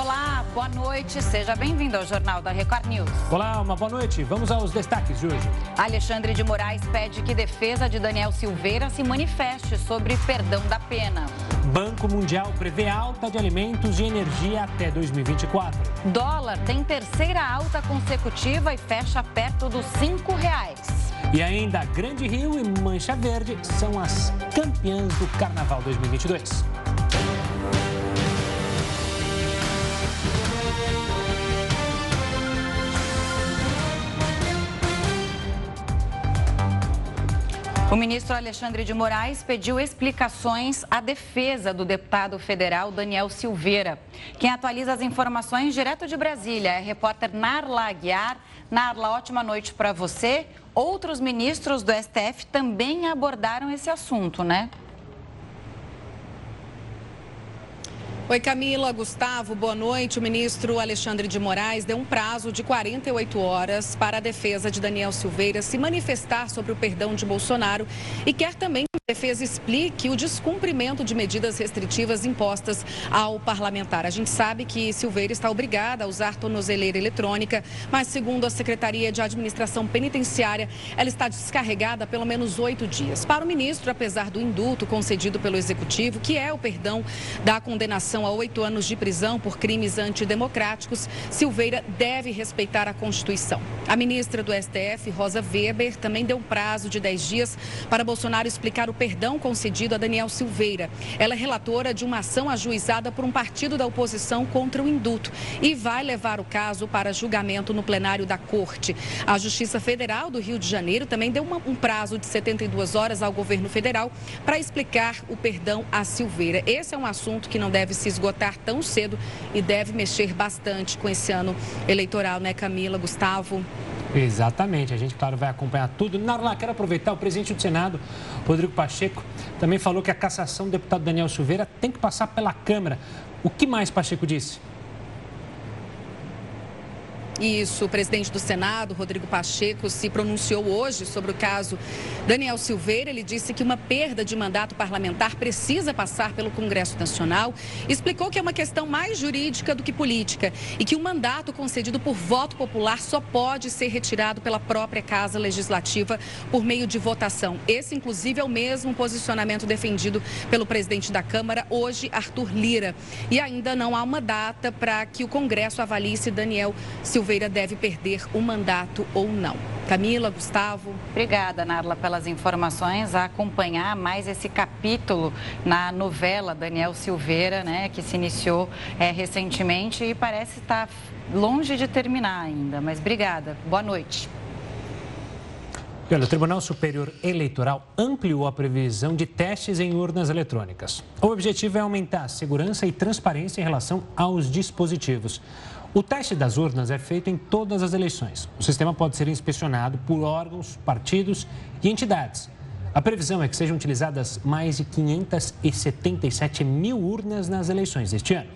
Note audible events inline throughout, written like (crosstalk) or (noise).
Olá, boa noite. Seja bem-vindo ao Jornal da Record News. Olá, uma boa noite. Vamos aos destaques de hoje. Alexandre de Moraes pede que defesa de Daniel Silveira se manifeste sobre perdão da pena. Banco Mundial prevê alta de alimentos e energia até 2024. Dólar tem terceira alta consecutiva e fecha perto dos cinco reais. E ainda Grande Rio e Mancha Verde são as campeãs do Carnaval 2022. O ministro Alexandre de Moraes pediu explicações à defesa do deputado federal Daniel Silveira. Quem atualiza as informações direto de Brasília é a repórter Narla Aguiar. Narla, ótima noite para você. Outros ministros do STF também abordaram esse assunto, né? Oi, Camila, Gustavo, boa noite. O ministro Alexandre de Moraes deu um prazo de 48 horas para a defesa de Daniel Silveira se manifestar sobre o perdão de Bolsonaro e quer também que a defesa explique o descumprimento de medidas restritivas impostas ao parlamentar. A gente sabe que Silveira está obrigada a usar tornozeleira eletrônica, mas segundo a Secretaria de Administração Penitenciária, ela está descarregada pelo menos oito dias. Para o ministro, apesar do indulto concedido pelo Executivo, que é o perdão da condenação a oito anos de prisão por crimes antidemocráticos, Silveira deve respeitar a Constituição. A ministra do STF, Rosa Weber, também deu um prazo de dez dias para Bolsonaro explicar o perdão concedido a Daniel Silveira. Ela é relatora de uma ação ajuizada por um partido da oposição contra o indulto e vai levar o caso para julgamento no plenário da Corte. A Justiça Federal do Rio de Janeiro também deu uma, um prazo de 72 horas ao governo federal para explicar o perdão a Silveira. Esse é um assunto que não deve se esgotar tão cedo e deve mexer bastante com esse ano eleitoral, né, Camila, Gustavo? Exatamente, a gente, claro, vai acompanhar tudo. Narla, quero aproveitar, o presidente do Senado, Rodrigo Pacheco, também falou que a cassação do deputado Daniel Silveira tem que passar pela Câmara. O que mais Pacheco disse? Isso, o presidente do Senado, Rodrigo Pacheco, se pronunciou hoje sobre o caso Daniel Silveira. Ele disse que uma perda de mandato parlamentar precisa passar pelo Congresso Nacional. Explicou que é uma questão mais jurídica do que política e que o um mandato concedido por voto popular só pode ser retirado pela própria Casa Legislativa por meio de votação. Esse, inclusive, é o mesmo posicionamento defendido pelo presidente da Câmara, hoje, Arthur Lira. E ainda não há uma data para que o Congresso avalie se Daniel Silveira Silveira deve perder o mandato ou não. Camila, Gustavo. Obrigada, Narla, pelas informações. A acompanhar mais esse capítulo na novela Daniel Silveira, né, que se iniciou é, recentemente e parece estar longe de terminar ainda. Mas obrigada. Boa noite. o Tribunal Superior Eleitoral ampliou a previsão de testes em urnas eletrônicas. O objetivo é aumentar a segurança e transparência em relação aos dispositivos. O teste das urnas é feito em todas as eleições. O sistema pode ser inspecionado por órgãos, partidos e entidades. A previsão é que sejam utilizadas mais de 577 mil urnas nas eleições deste ano.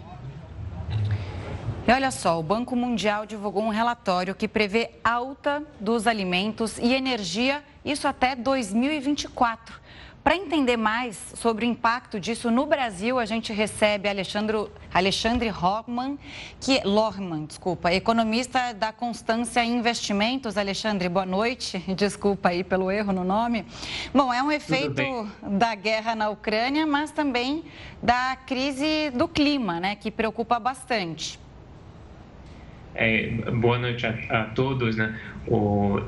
E olha só, o Banco Mundial divulgou um relatório que prevê alta dos alimentos e energia, isso até 2024. Para entender mais sobre o impacto disso no Brasil, a gente recebe Alexandre, Alexandre Lohmann, que Lohmann, desculpa, economista da Constância Investimentos. Alexandre, boa noite. (laughs) Desculpa aí pelo erro no nome. Bom, é um efeito da guerra na Ucrânia, mas também da crise do clima, né, que preocupa bastante. É, boa noite a, a todos. Né? O,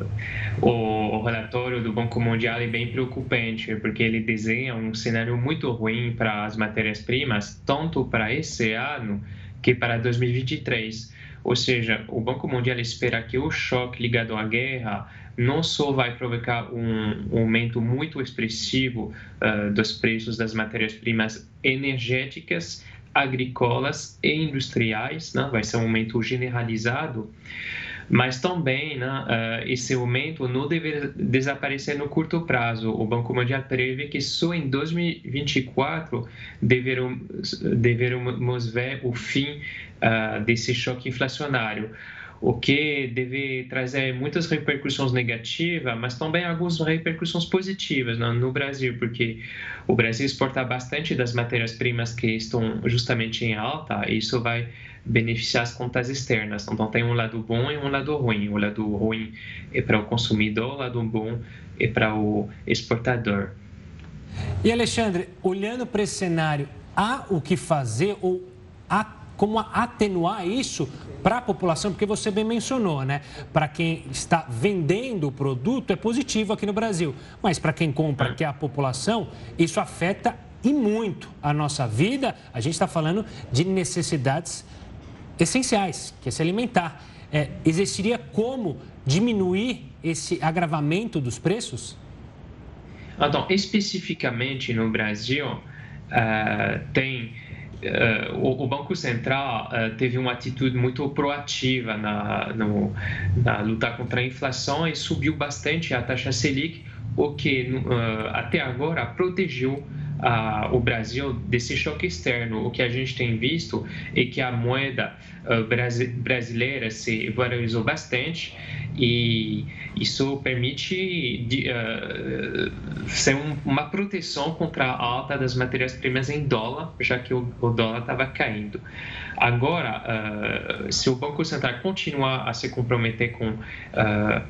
o, o, relatório do Banco Mundial é bem preocupante, porque ele desenha um cenário muito ruim para as matérias-primas, tanto para esse ano que para 2023. Ou seja, o Banco Mundial espera que o choque ligado à guerra não só vai provocar um aumento muito expressivo uh, dos preços das matérias-primas energéticas, agrícolas e industriais, né? vai ser um aumento generalizado, mas também né, uh, esse aumento não deve desaparecer no curto prazo. O Banco Mundial prevê que só em 2024 deveremos, deveremos ver o fim uh, desse choque inflacionário o que deve trazer muitas repercussões negativas, mas também algumas repercussões positivas no, no Brasil, porque o Brasil exporta bastante das matérias-primas que estão justamente em alta, e isso vai beneficiar as contas externas. Então, tem um lado bom e um lado ruim. O lado ruim é para o consumidor, o lado bom é para o exportador. E Alexandre, olhando para esse cenário, há o que fazer ou há como atenuar isso para a população? Porque você bem mencionou, né? Para quem está vendendo o produto é positivo aqui no Brasil, mas para quem compra, que é a população, isso afeta e muito a nossa vida. A gente está falando de necessidades essenciais, que é se alimentar. É, existiria como diminuir esse agravamento dos preços? Então, especificamente no Brasil, uh, tem uh, o, o, Banco Central uh, teve uma atitude muito proativa na, no, na luta contra a inflação e subiu bastante a taxa Selic, o que até agora protegeu o Brasil desse choque externo. O que a gente tem visto é que a moeda uh, brasileira se valorizou bastante e isso permite uh, ser um, uma proteção contra a alta das matérias-primas em dólar, já que o, o dólar estava caindo. Agora, uh, se o Banco Central continuar a se comprometer com uh,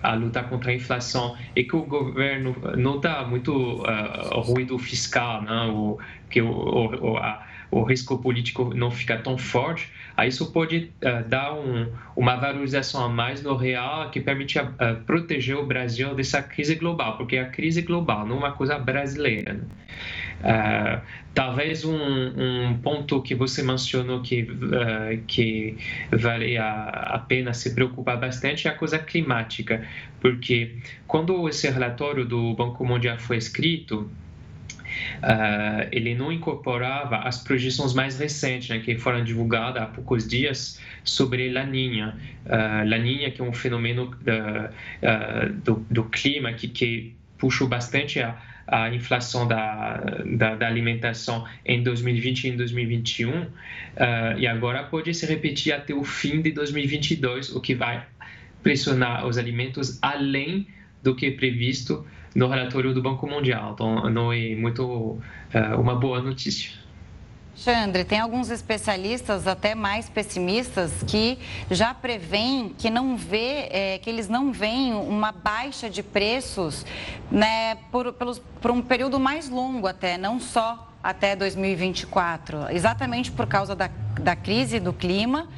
a luta contra a inflação e que o governo não dá muito uh, ruído fiscal, né, o, que o, o, a, o risco político não fica tão forte, aí isso pode uh, dar um, uma valorização a mais no real que permite uh, proteger o Brasil dessa crise global, porque a crise global não é uma coisa brasileira. Né? Uh, talvez um, um, ponto que você mencionou que, que vale a, a, pena se preocupar bastante é a coisa climática, porque quando esse relatório do Banco Mundial foi escrito, Uh, ele não incorporava as projeções mais recentes, né, que foram divulgadas há poucos dias sobre Laninha. Uh, Laninha, que é um fenômeno uh, do, do, clima que, que puxou bastante a, a inflação da, da, da, alimentação em 2020 e em 2021, uh, e agora pode se repetir até o fim de 2022, o que vai pressionar os alimentos além do que é previsto no relatório do Banco Mundial. Então, não é muito uma boa notícia. Alexandre, tem alguns especialistas até mais pessimistas que já preveem que não vê, é, que eles não veem uma baixa de preços né, por, pelos, por um período mais longo até, não só até 2024, exatamente por causa da, da crise do clima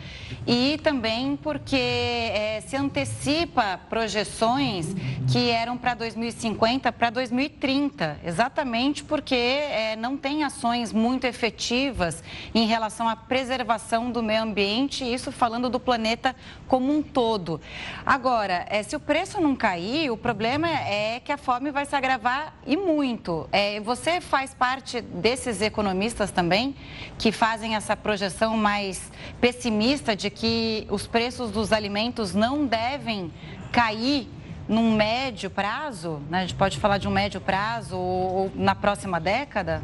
e também porque é, se antecipa projeções que eram para 2050 para 2030, exatamente porque é, não tem ações muito efetivas em relação à preservação do meio ambiente, isso falando do planeta como um todo. Agora, é, se o preço não cair, o problema é que a fome vai se agravar e muito. É, você faz parte desse desses economistas também que fazem essa projeção mais pessimista de que os preços dos alimentos não devem cair num médio prazo? Né? A gente pode falar de um médio prazo ou na próxima década?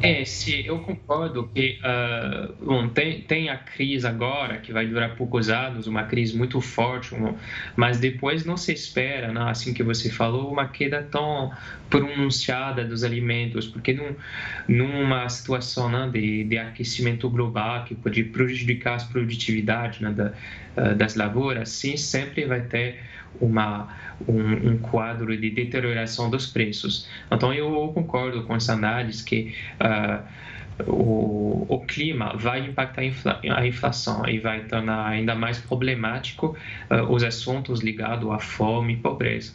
É, se eu concordo que uh, bom, tem, tem a crise agora, que vai durar poucos anos, uma crise muito forte, um, mas depois não se espera, né, assim que você falou, uma queda tão pronunciada dos alimentos, porque num, numa situação né, de, de aquecimento global que pode prejudicar a produtividade né, da, uh, das lavouras, sim, sempre vai ter uma, um, um, quadro de deterioração dos preços. Então, eu concordo com essa análise que uh, o, o, clima vai impactar a inflação e vai tornar ainda mais problemático uh, os assuntos ligados à fome e pobreza.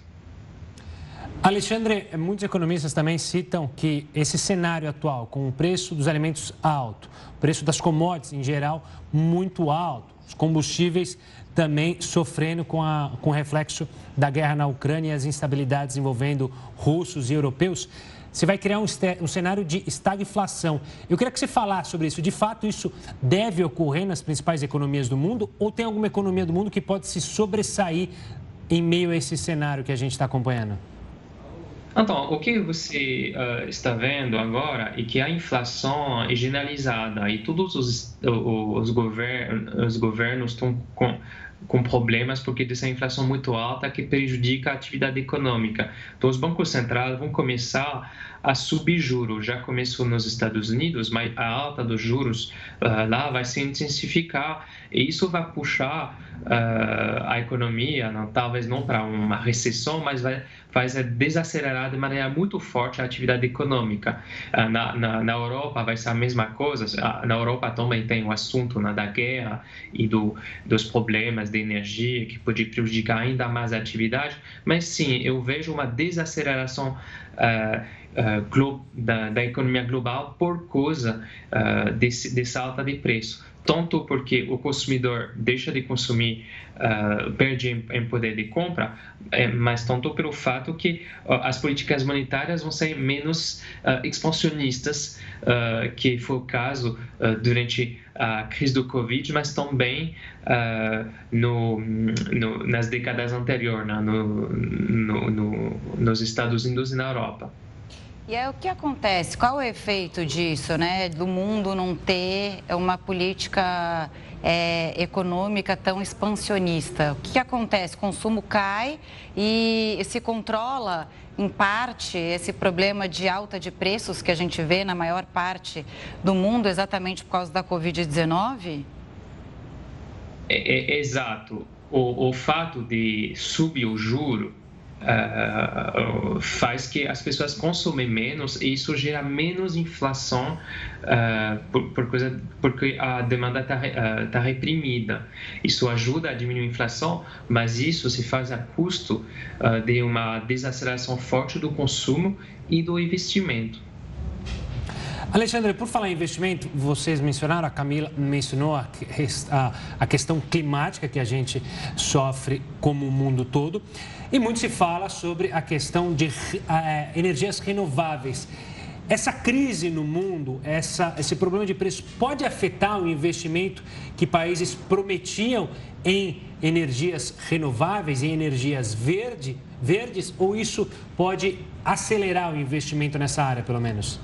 Alexandre, muitos economistas também citam que esse cenário atual, com o preço dos alimentos alto, o preço das commodities em geral muito alto, os combustíveis também sofrendo com, a, com o reflexo da guerra na Ucrânia e as instabilidades envolvendo russos e europeus. Você vai criar um, um cenário de estagflação. Eu queria que você falasse sobre isso. De fato, isso deve ocorrer nas principais economias do mundo ou tem alguma economia do mundo que pode se sobressair em meio a esse cenário que a gente está acompanhando? Então, o que você uh, está vendo agora é que a inflação é generalizada e todos os, os, os governos estão com, com problemas porque dessa inflação muito alta que prejudica a atividade econômica. Então, os bancos centrais vão começar a subir juros. Já começou nos Estados Unidos, mas a alta dos juros uh, lá vai se intensificar e isso vai puxar uh, a economia, não, talvez não para uma recessão, mas vai, desacelerar de maneira muito forte a atividade econômica. Uh, na, na, na, Europa vai ser a mesma coisa. Uh, na Europa também tem o assunto né, da guerra e do, dos problemas de energia que pode prejudicar ainda mais a atividade. Mas sim, eu vejo uma desaceleração da, da, economia global por causa desse, dessa alta de preço tanto porque o consumidor deixa de consumir, uh, perde em, em, poder de compra, é, mas tanto pelo fato que uh, as políticas monetárias vão ser menos uh, expansionistas, que foi o caso durante a crise do Covid, mas também no, no, nas décadas anteriores, né, no, nos Estados Unidos e na Europa. E aí o que acontece? Qual o efeito disso, né? Do mundo não ter uma política é, econômica tão expansionista? O que, acontece? Consumo cai e se controla, em parte, esse problema de alta de preços que a gente vê na maior parte do mundo, exatamente por causa da Covid-19? É, é, exato. O, o fato de subir o juro uh, faz que as pessoas consumem menos e isso gera menos inflação uh, por, por coisa, porque a demanda está uh, tá reprimida. Isso ajuda a diminuir a inflação, mas isso se faz a custo de uma desaceleração forte do consumo e do investimento. Alexandre, por falar em investimento, vocês mencionaram, a Camila mencionou a, a, a questão climática que a gente sofre como o mundo todo. E muito se fala sobre a questão de é, energias renováveis. Essa crise no mundo, essa, esse problema de preço, pode afetar o investimento que países prometiam em energias renováveis, em energias verde, verdes, ou isso pode acelerar o investimento nessa área, pelo menos?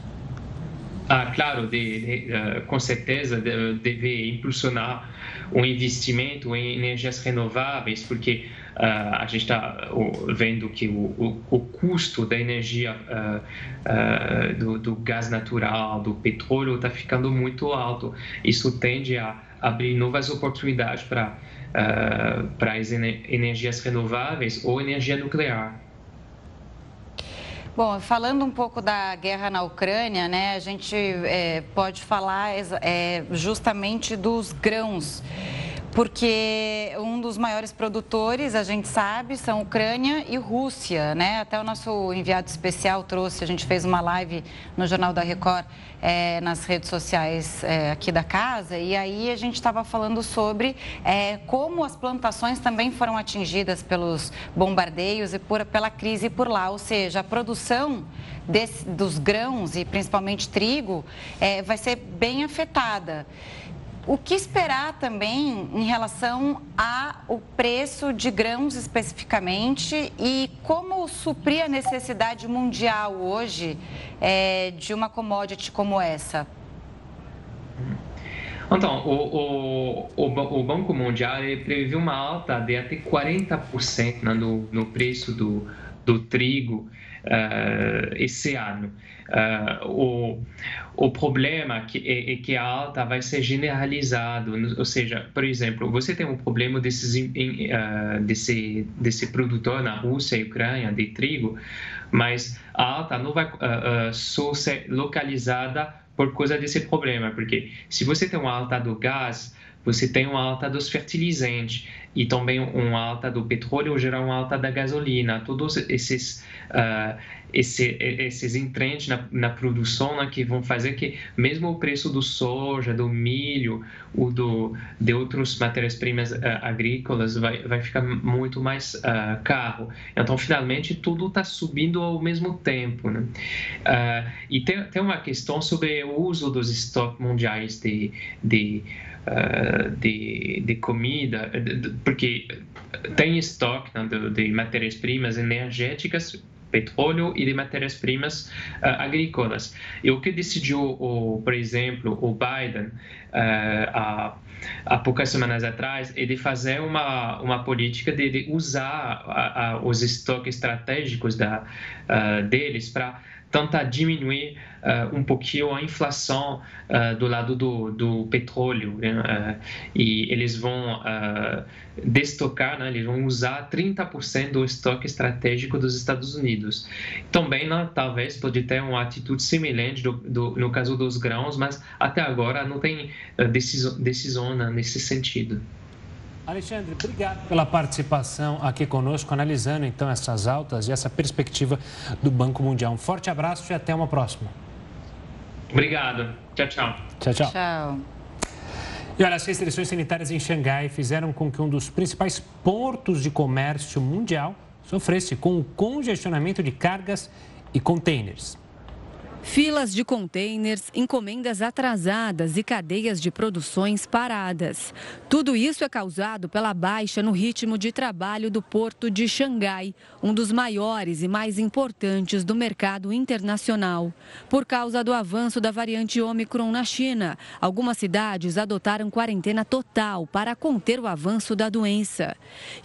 Ah, claro, de, de, uh, com certeza de, deve impulsionar o investimento em energias renováveis, porque a gente está vendo que o, o, o, custo da energia uh, do, do, gás natural, do petróleo, está ficando muito alto. Isso tende a abrir novas oportunidades para para as energias renováveis ou energia nuclear. Bom, falando um pouco da guerra na Ucrânia, né, a gente é, pode falar é, justamente dos grãos porque um dos maiores produtores, a gente sabe, são Ucrânia e Rússia, né? Até o nosso enviado especial trouxe, a gente fez uma live no Jornal da Record, é, nas redes sociais é, aqui da casa, e aí a gente estava falando sobre é, como as plantações também foram atingidas pelos bombardeios e por, pela crise por lá, ou seja, a produção desse, dos grãos e principalmente trigo vai ser bem afetada. O que esperar também em relação ao preço de grãos especificamente e como suprir a necessidade mundial hoje é, de uma commodity como essa? Então, o, o, o, Banco Mundial previu uma alta de até 40% né, no, no preço do, do trigo uh, esse ano. Uh, o, o problema que é, é, que a alta vai ser generalizado, ou seja, por exemplo, você tem um problema desses, uh, desse, desse produtor na Rússia e Ucrânia de trigo, mas a alta não vai uh, só ser localizada por causa desse problema, porque se você tem uma alta do gás, você tem uma alta dos fertilizantes e também uma alta do petróleo, geral uma alta da gasolina, todos esses uh, esse, esses entrantes na, na produção né, que vão fazer que mesmo o preço do soja, do milho, ou do, de outras matérias-primas uh, agrícolas vai, vai ficar muito mais uh, caro. Então, finalmente, tudo está subindo ao mesmo tempo. Né? Uh, e tem, tem uma questão sobre o uso dos estoques mundiais de, de Uh, de, de, comida, porque tem estoque né, de, de matérias-primas energéticas petróleo e de matérias-primas uh, agrícolas. E o que decidiu, o, por exemplo, o Biden uh, há, há poucas semanas atrás é de fazer uma, uma política de, de usar a, a, os estoques estratégicos da, uh, deles para tenta diminuir uh, um pouquinho a inflação uh, do lado do, do petróleo. Né? Uh, e eles vão destocar, né? eles vão usar 30% do estoque estratégico dos Estados Unidos. Também, né, talvez, pode ter uma atitude semelhante do, do, no caso dos grãos, mas até agora não tem decisão, decisão né, nesse sentido. Alexandre, obrigado pela participação aqui conosco, analisando então essas altas e essa perspectiva do Banco Mundial. Um forte abraço e até uma próxima. Obrigado. Tchau, tchau. Tchau, tchau. Tchau. E olha, as restrições sanitárias em Xangai fizeram com que um dos principais portos de comércio mundial sofresse com o congestionamento de cargas e containers. Filas de containers, encomendas atrasadas e cadeias de produções paradas. Tudo isso é causado pela baixa no ritmo de trabalho do porto de Xangai, um dos maiores e mais importantes do mercado internacional. Por causa do avanço da variante Omicron na China, algumas cidades adotaram quarentena total para conter o avanço da doença.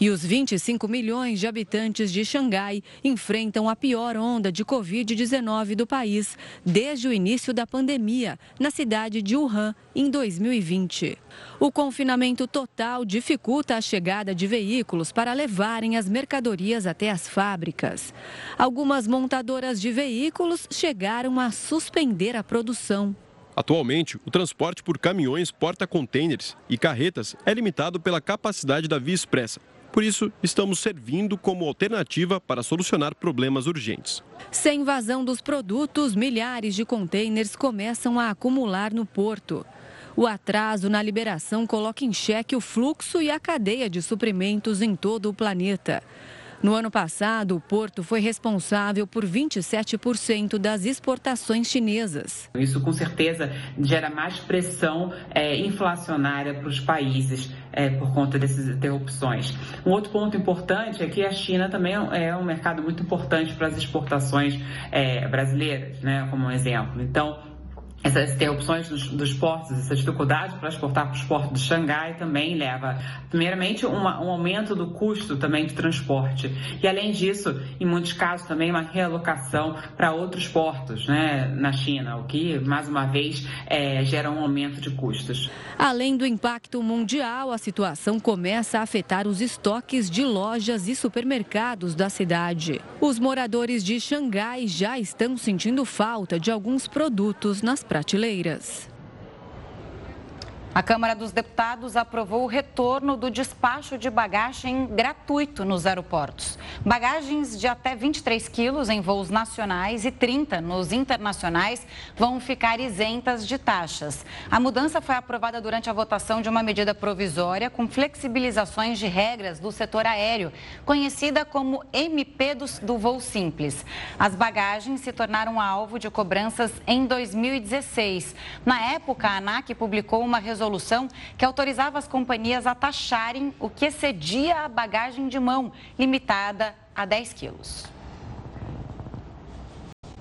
E os 25 milhões de habitantes de Xangai enfrentam a pior onda de Covid-19 do país desde o início da pandemia, na cidade de Wuhan, em 2020. O confinamento total dificulta a chegada de veículos para levarem as mercadorias até as fábricas. Algumas montadoras de veículos chegaram a suspender a produção. Atualmente, o transporte por caminhões, porta-contêineres e carretas é limitado pela capacidade da via expressa, por isso, estamos servindo como alternativa para solucionar problemas urgentes. Sem vazão dos produtos, milhares de contêineres começam a acumular no porto. O atraso na liberação coloca em xeque o fluxo e a cadeia de suprimentos em todo o planeta. No ano passado, o porto foi responsável por 27% das exportações chinesas. Isso, com certeza, gera mais pressão é, inflacionária para os países é, por conta dessas interrupções. Um outro ponto importante é que a China também é um mercado muito importante para as exportações é, brasileiras, né, como um exemplo. Então, essas interrupções dos, dos, portos, essa dificuldade para exportar para os portos de Xangai também leva, primeiramente, uma, um aumento do custo também de transporte. E, além disso, em muitos casos, também uma realocação para outros portos né, na China, o que, mais uma vez, é, gera um aumento de custos. Além do impacto mundial, a situação começa a afetar os estoques de lojas e supermercados da cidade. Os moradores de Xangai já estão sentindo falta de alguns produtos nas prateleiras. A Câmara dos Deputados aprovou o retorno do despacho de bagagem gratuito nos aeroportos. Bagagens de até 23 quilos em voos nacionais e 30 nos internacionais vão ficar isentas de taxas. A mudança foi aprovada durante a votação de uma medida provisória com flexibilizações de regras do setor aéreo, conhecida como MP do, voo simples. As bagagens se tornaram alvo de cobranças em 2016. Na época, a ANAC publicou uma resolução resolução que autorizava as companhias a taxarem o que excedia a bagagem de mão, limitada a 10 quilos.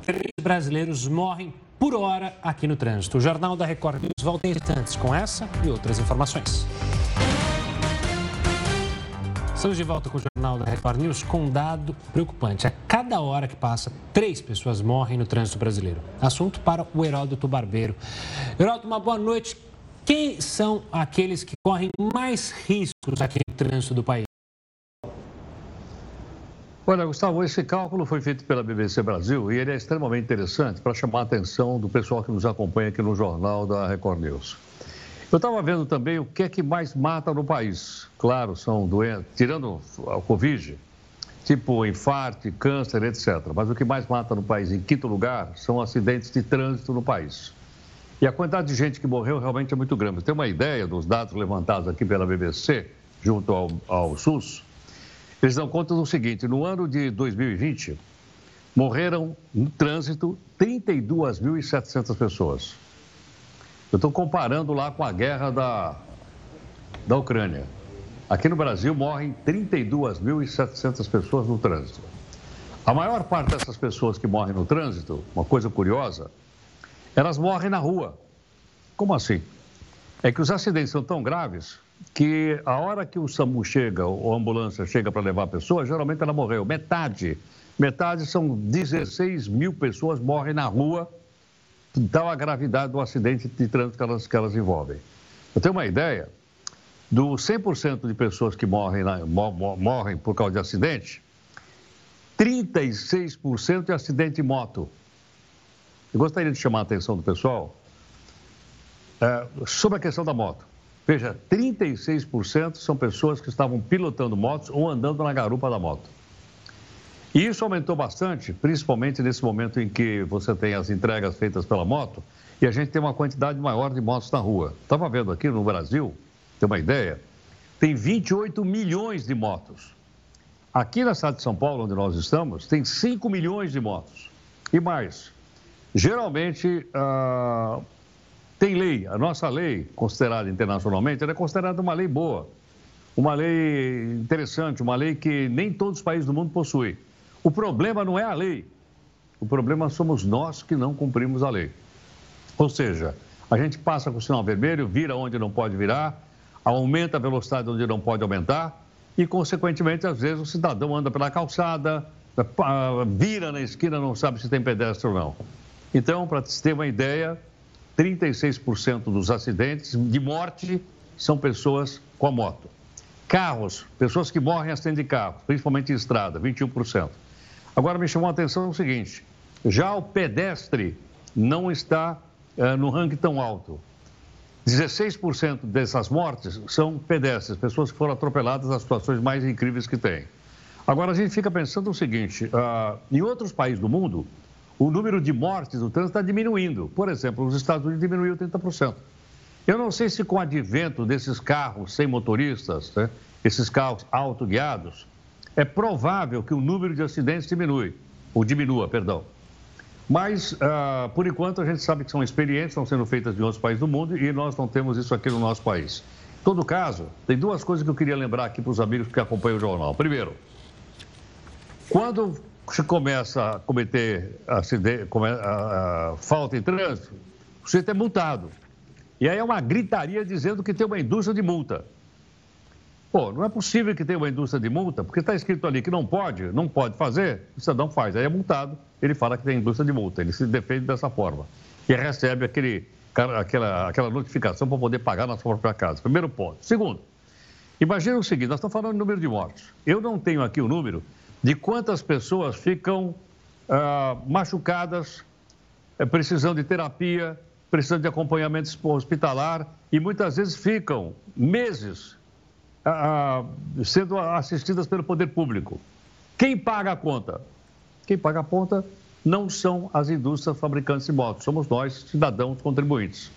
Três brasileiros morrem por hora aqui no trânsito. O Jornal da Record News volta em instantes com essa e outras informações. Estamos de volta com o Jornal da Record News com um dado preocupante. A cada hora que passa, três pessoas morrem no trânsito brasileiro. Assunto para o Heródoto Barbeiro. Heródoto, uma boa noite. Quem são aqueles que correm mais riscos aqui no trânsito do país? Olha, Gustavo, esse cálculo foi feito pela BBC Brasil e ele é extremamente interessante para chamar a atenção do pessoal que nos acompanha aqui no Jornal da Record News. Eu estava vendo também o que é que mais mata no país. Claro, são doenças, tirando a Covid, tipo infarto, câncer, etc. Mas o que mais mata no país, em quinto lugar, são acidentes de trânsito no país. E a quantidade de gente que morreu realmente é muito grande. Tem uma ideia dos dados levantados aqui pela BBC, junto ao, ao SUS? Eles dão conta do seguinte: no ano de 2020, morreram no trânsito 32.700 pessoas. Eu estou comparando lá com a guerra da, da Ucrânia. Aqui no Brasil morrem 32.700 pessoas no trânsito. A maior parte dessas pessoas que morrem no trânsito, uma coisa curiosa, elas morrem na rua. Como assim? É que os acidentes são tão graves que a hora que o SAMU chega, ou a ambulância chega para levar a pessoa, geralmente ela morreu. Metade Metade são 16 mil pessoas morrem na rua, tal a gravidade do acidente de trânsito que elas, que elas envolvem. Eu tenho uma ideia, dos 100% de pessoas que morrem, morrem por causa de acidente, 36% é acidente de moto. Eu gostaria de chamar a atenção do pessoal é, sobre a questão da moto. Veja, 36% são pessoas que estavam pilotando motos ou andando na garupa da moto. E isso aumentou bastante, principalmente nesse momento em que você tem as entregas feitas pela moto e a gente tem uma quantidade maior de motos na rua. Estava vendo aqui no Brasil, tem uma ideia, tem 28 milhões de motos. Aqui na cidade de São Paulo, onde nós estamos, tem 5 milhões de motos. E mais, geralmente ah, tem lei, a nossa lei, considerada internacionalmente, é considerada uma lei boa, uma lei interessante, uma lei que nem todos os países do mundo possuem. O problema não é a lei, o problema somos nós que não cumprimos a lei. Ou seja, a gente passa com o sinal vermelho, vira onde não pode virar, aumenta a velocidade onde não pode aumentar e, consequentemente, às vezes o cidadão anda pela calçada, vira na esquina, não sabe se tem pedestre ou não. Então, para ter uma ideia, 36% dos acidentes de morte são pessoas com a moto. Carros, pessoas que morrem em acidente de carro, principalmente em estrada, 21%. Agora me chamou a atenção o seguinte: já o pedestre não está uh, no ranking tão alto. 16% dessas mortes são pedestres, pessoas que foram atropeladas nas situações mais incríveis que tem. Agora a gente fica pensando o seguinte: uh, em outros países do mundo, o número de mortes no trânsito está diminuindo. Por exemplo, nos Estados Unidos diminuiu 30%. Eu não sei se com o advento desses carros sem motoristas, né, esses carros autoguiados, é provável que o número de acidentes diminui, ou diminua, perdão. Mas, uh, por enquanto, a gente sabe que são experiências, estão sendo feitas em outros países do mundo e nós não temos isso aqui no nosso país. Em todo caso, tem duas coisas que eu queria lembrar aqui para os amigos que acompanham o jornal. Primeiro, quando se começa a cometer acidente, a, a, falta em trânsito, você é multado. E aí é uma gritaria dizendo que tem uma indústria de multa. Pô, não é possível que tenha uma indústria de multa, porque está escrito ali que não pode, não pode fazer, o cidadão faz. Aí é multado, ele fala que tem indústria de multa, ele se defende dessa forma. E recebe aquele, aquela, aquela notificação para poder pagar na sua própria casa. Primeiro ponto. Segundo, imagine o seguinte: nós estamos falando de número de mortes. Eu não tenho aqui o número de quantas pessoas ficam ah, machucadas, eh, precisando de terapia, precisando de acompanhamento hospitalar e muitas vezes ficam meses ah, ah, sendo assistidas pelo poder público. Quem paga a conta? Quem paga a conta não são as indústrias fabricantes de motos, somos nós, cidadãos contribuintes.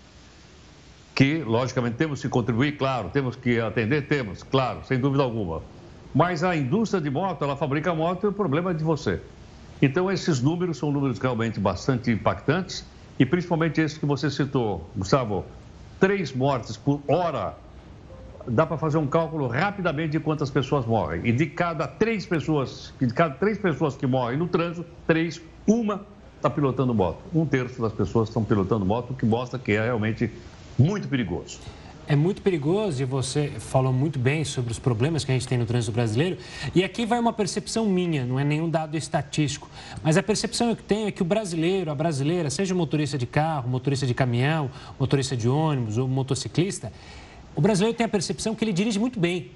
Que, logicamente, temos que contribuir, claro, temos que atender, temos, claro, sem dúvida alguma. Mas a indústria de moto, ela fabrica moto e o problema é de você. Então, esses números são números realmente bastante impactantes e principalmente esse que você citou, Gustavo, três mortes por hora. Dá para fazer um cálculo rapidamente de quantas pessoas morrem. E de cada três pessoas, de cada três pessoas que morrem no trânsito, três, uma está pilotando moto. Um terço das pessoas estão pilotando moto, o que mostra que é realmente muito perigoso é muito perigoso e você falou muito bem sobre os problemas que a gente tem no trânsito brasileiro. E aqui vai uma percepção minha, não é nenhum dado estatístico, mas a percepção que tenho é que o brasileiro, a brasileira, seja motorista de carro, motorista de caminhão, motorista de ônibus ou motociclista, o brasileiro tem a percepção que ele dirige muito bem,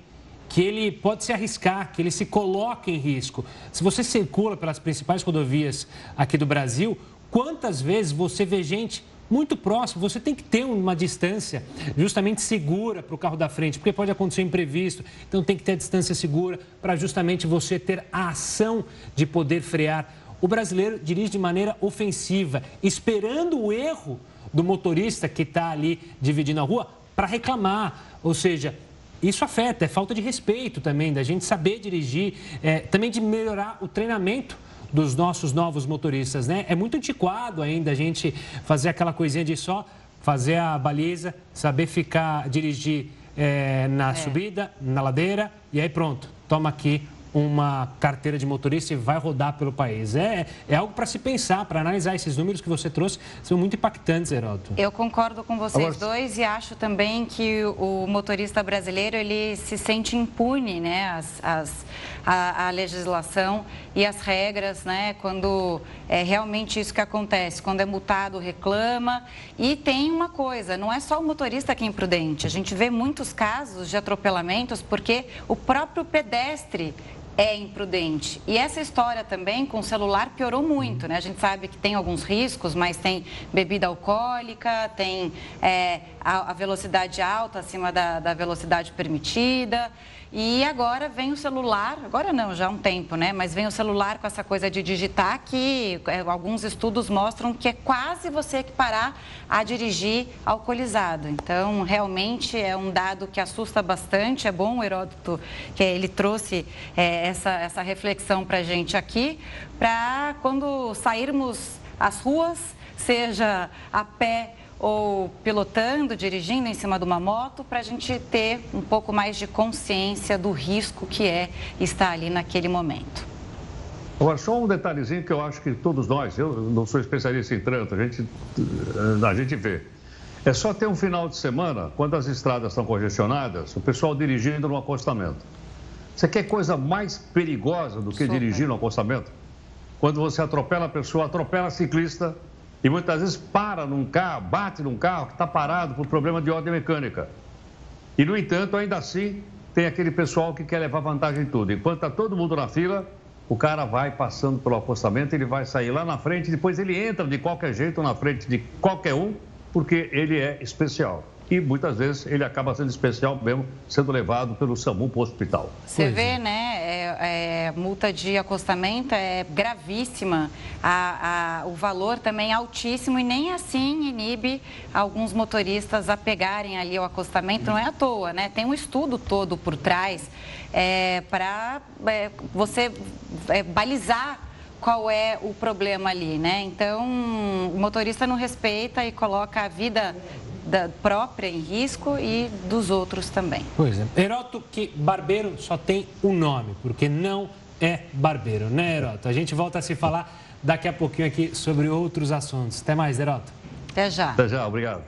que ele pode se arriscar, que ele se coloca em risco. Se você circula pelas principais rodovias aqui do Brasil, quantas vezes você vê gente muito próximo. Você tem que ter uma distância justamente segura para o carro da frente, porque pode acontecer um imprevisto. Então tem que ter a distância segura para justamente você ter a ação de poder frear. O brasileiro dirige de maneira ofensiva, esperando o erro do motorista que está ali dividindo a rua para reclamar. Ou seja, isso afeta, é falta de respeito também, da gente saber dirigir, é, também de melhorar o treinamento dos nossos novos motoristas, né? É muito antiquado ainda a gente fazer aquela coisinha de só fazer a baliza, saber ficar, dirigir é, na é. subida, na ladeira e aí pronto, toma aqui uma carteira de motorista e vai rodar pelo país. É, é algo para se pensar, para analisar esses números que você trouxe, são muito impactantes, Heroto. Eu concordo com vocês Agora... dois e acho também que o motorista brasileiro ele se sente impune, né, as, as, a, a legislação e as regras, né, quando é realmente isso que acontece, quando é multado reclama e tem uma coisa, não é só o motorista que é imprudente, a gente vê muitos casos de atropelamentos porque o próprio pedestre é imprudente. E essa história também com o celular piorou muito, né? A gente sabe que tem alguns riscos, mas tem bebida alcoólica, tem é, a, a, velocidade alta acima da, da velocidade permitida. E agora vem o celular, agora não, já há um tempo, né? Mas vem o celular com essa coisa de digitar que é, alguns estudos mostram que é quase você equiparar a dirigir alcoolizado. Então, realmente é um dado que assusta bastante. É bom o Heródoto que ele trouxe é, essa, essa reflexão para gente aqui, para quando sairmos às ruas, seja a pé ou pilotando, dirigindo em cima de uma moto, para a gente ter um pouco mais de consciência do risco que é estar ali naquele momento. Agora, só um detalhezinho que eu acho que todos nós, eu não sou especialista em trânsito, a gente, eh, a gente vê. É só ter um final de semana, quando as estradas estão congestionadas, o pessoal dirigindo no acostamento. Você quer coisa mais perigosa do que Super. dirigir no acostamento? Quando você atropela a pessoa, atropela a ciclista, e muitas vezes para num carro, bate num carro que está parado por problema de ordem mecânica. E, no entanto, ainda assim, tem aquele pessoal que quer levar vantagem em tudo. Enquanto está todo mundo na fila, o cara vai passando pelo acostamento, ele vai sair lá na frente, depois ele entra de qualquer jeito na frente de qualquer um, porque ele é especial e muitas vezes ele acaba sendo especial mesmo, sendo levado pelo SAMU para o hospital. Você pois vê, é. né? É, é, multa de acostamento é gravíssima, a, a, o valor também é altíssimo e nem assim inibe alguns motoristas a pegarem ali o acostamento, não é à toa, né? Tem um estudo todo por trás é, para é, você é, balizar qual é o problema ali, né? Então, o motorista não respeita e coloca a vida da própria em risco e dos outros também. Pois é. Heroto, que barbeiro só tem um nome, porque não é barbeiro, né, Heroto? A gente volta a se falar daqui a pouquinho aqui sobre outros assuntos. Até mais, Heroto. Até já. Até já, obrigado.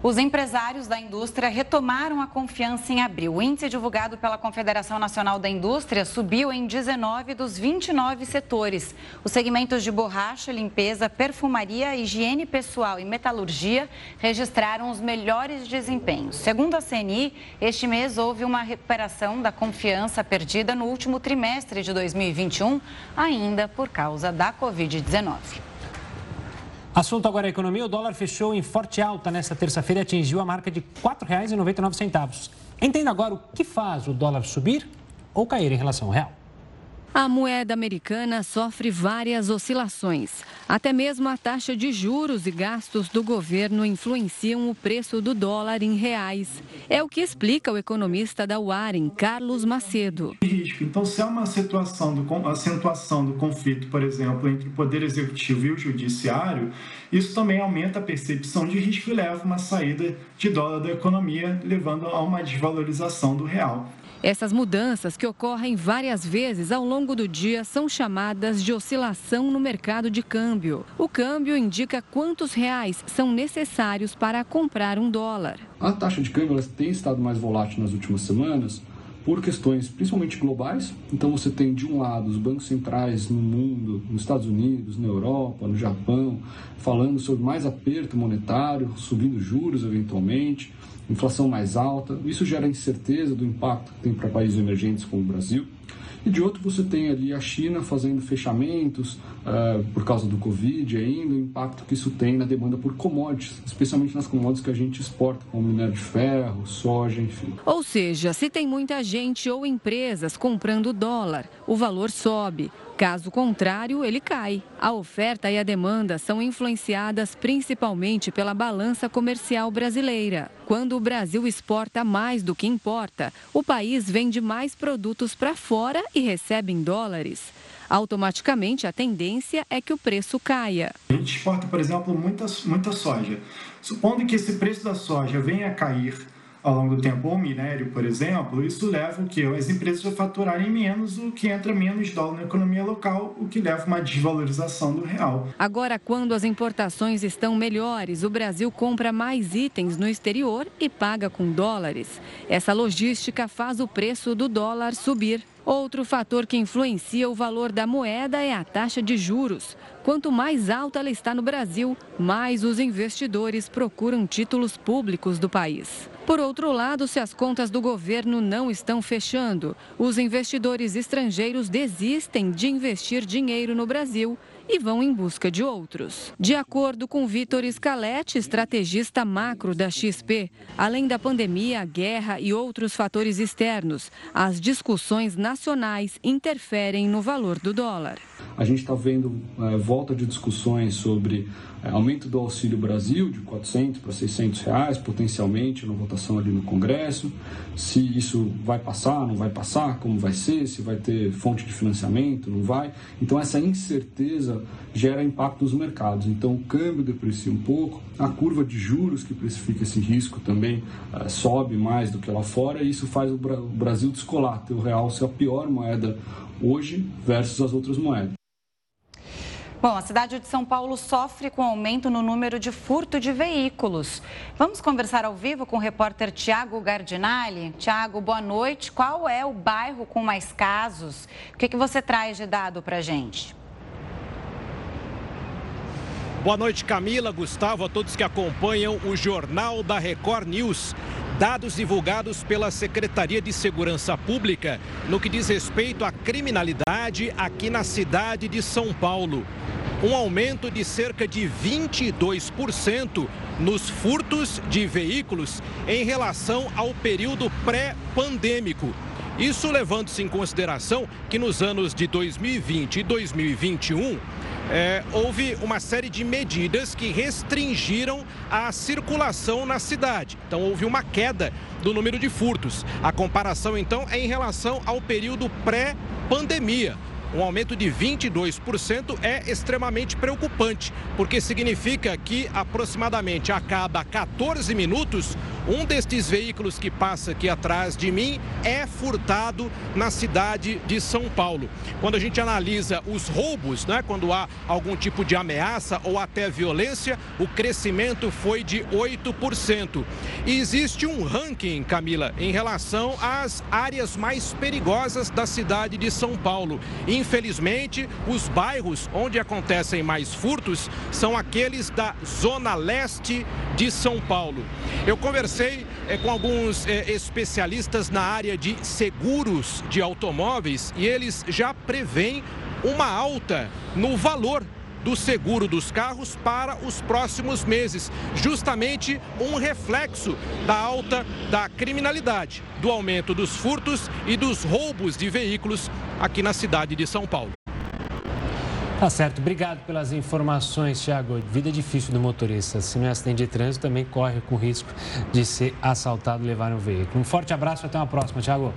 Os empresários da indústria retomaram a confiança em abril. O índice divulgado pela Confederação Nacional da Indústria subiu em 19 dos 29 setores. Os segmentos de borracha, limpeza, perfumaria, higiene pessoal e metalurgia registraram os melhores desempenhos. Segundo a CNI, este mês houve uma recuperação da confiança perdida no último trimestre de 2021, ainda por causa da Covid-19. Assunto agora é economia. O dólar fechou em forte alta nesta terça-feira e atingiu a marca de R$ 4,99. Entenda agora o que faz o dólar subir ou cair em relação ao real. A moeda americana sofre várias oscilações. Até mesmo a taxa de juros e gastos do governo influenciam o preço do dólar em reais. É o que explica o economista da Warren, Carlos Macedo. Então, se há uma situação do, acentuação do conflito, por exemplo, entre o Poder Executivo e o Judiciário, isso também aumenta a percepção de risco e leva uma saída de dólar da economia, levando a uma desvalorização do real. Essas mudanças, que ocorrem várias vezes ao longo do dia, são chamadas de oscilação no mercado de câmbio. O câmbio indica quantos reais são necessários para comprar um dólar. A taxa de câmbio tem estado mais volátil nas últimas semanas por questões principalmente globais. Então você tem de um lado os bancos centrais no mundo, nos Estados Unidos, na Europa, no Japão, falando sobre mais aperto monetário, subindo juros eventualmente inflação mais alta. Isso gera incerteza do impacto que tem para países emergentes como o Brasil. E de outro, você tem ali a China fazendo fechamentos uh, por causa do Covid ainda, o impacto que isso tem na demanda por commodities, especialmente nas commodities que a gente exporta, como minério de ferro, soja, enfim. Ou seja, se tem muita gente ou empresas comprando dólar, o valor sobe. Caso contrário, ele cai. A oferta e a demanda são influenciadas principalmente pela balança comercial brasileira. Quando o Brasil exporta mais do que importa, o país vende mais produtos para fora e recebe em dólares. Automaticamente, a tendência é que o preço caia. A gente exporta, por exemplo, muita, muita soja. Supondo que esse preço da soja venha a cair ao longo do tempo, ou o minério, por exemplo, isso leva o que? As empresas a faturarem menos, o que entra menos dólar na economia local, o que leva a uma desvalorização do real. Agora, quando as importações estão melhores, o Brasil compra mais itens no exterior e paga com dólares. Essa logística faz o preço do dólar subir. Outro fator que influencia o valor da moeda é a taxa de juros. Quanto mais alta ela está no Brasil, mais os investidores procuram títulos públicos do país. Por outro lado, se as contas do governo não estão fechando, os investidores estrangeiros desistem de investir dinheiro no Brasil e vão em busca de outros. De acordo com Vitor Scaletti, estrategista macro da XP, além da pandemia, guerra e outros fatores externos, as discussões nacionais interferem no valor do dólar. A gente está vendo é, volta de discussões sobre aumento do Auxílio Brasil de 400 para 600 reais, potencialmente, na votação ali no Congresso. Se isso vai passar, não vai passar, como vai ser, se vai ter fonte de financiamento, não vai. Então, essa incerteza gera impacto nos mercados. Então, o câmbio deprecia um pouco, a curva de juros que precifica esse risco também é, sobe mais do que lá fora, e isso faz o Brasil descolar, ter o real ser a pior moeda hoje versus as outras moedas. Bom, a cidade de São Paulo sofre com aumento no número de furto de veículos. Vamos conversar ao vivo com o repórter Tiago Gardinali. Tiago, boa noite. Qual é o bairro com mais casos? O que, que você traz de dado para gente? Boa noite, Camila, Gustavo, a todos que acompanham o Jornal da Record News. Dados divulgados pela Secretaria de Segurança Pública no que diz respeito à criminalidade aqui na cidade de São Paulo. Um aumento de cerca de 22% nos furtos de veículos em relação ao período pré-pandêmico. Isso levando-se em consideração que nos anos de 2020 e 2021 é, houve uma série de medidas que restringiram a circulação na cidade. Então, houve uma queda do número de furtos. A comparação, então, é em relação ao período pré-pandemia. Um aumento de 22% é extremamente preocupante, porque significa que aproximadamente a cada 14 minutos, um destes veículos que passa aqui atrás de mim é furtado na cidade de São Paulo. Quando a gente analisa os roubos, né, quando há algum tipo de ameaça ou até violência, o crescimento foi de 8%. E existe um ranking, Camila, em relação às áreas mais perigosas da cidade de São Paulo. Infelizmente, os bairros onde acontecem mais furtos são aqueles da zona leste de São Paulo. Eu conversei é, com alguns é, especialistas na área de seguros de automóveis e eles já preveem uma alta no valor do seguro dos carros para os próximos meses, justamente um reflexo da alta da criminalidade, do aumento dos furtos e dos roubos de veículos aqui na cidade de São Paulo. Tá certo, obrigado pelas informações, Thiago. Vida difícil do motorista. Se não é acidente de trânsito, também corre com risco de ser assaltado e levar um veículo. Um forte abraço até uma próxima, Thiago.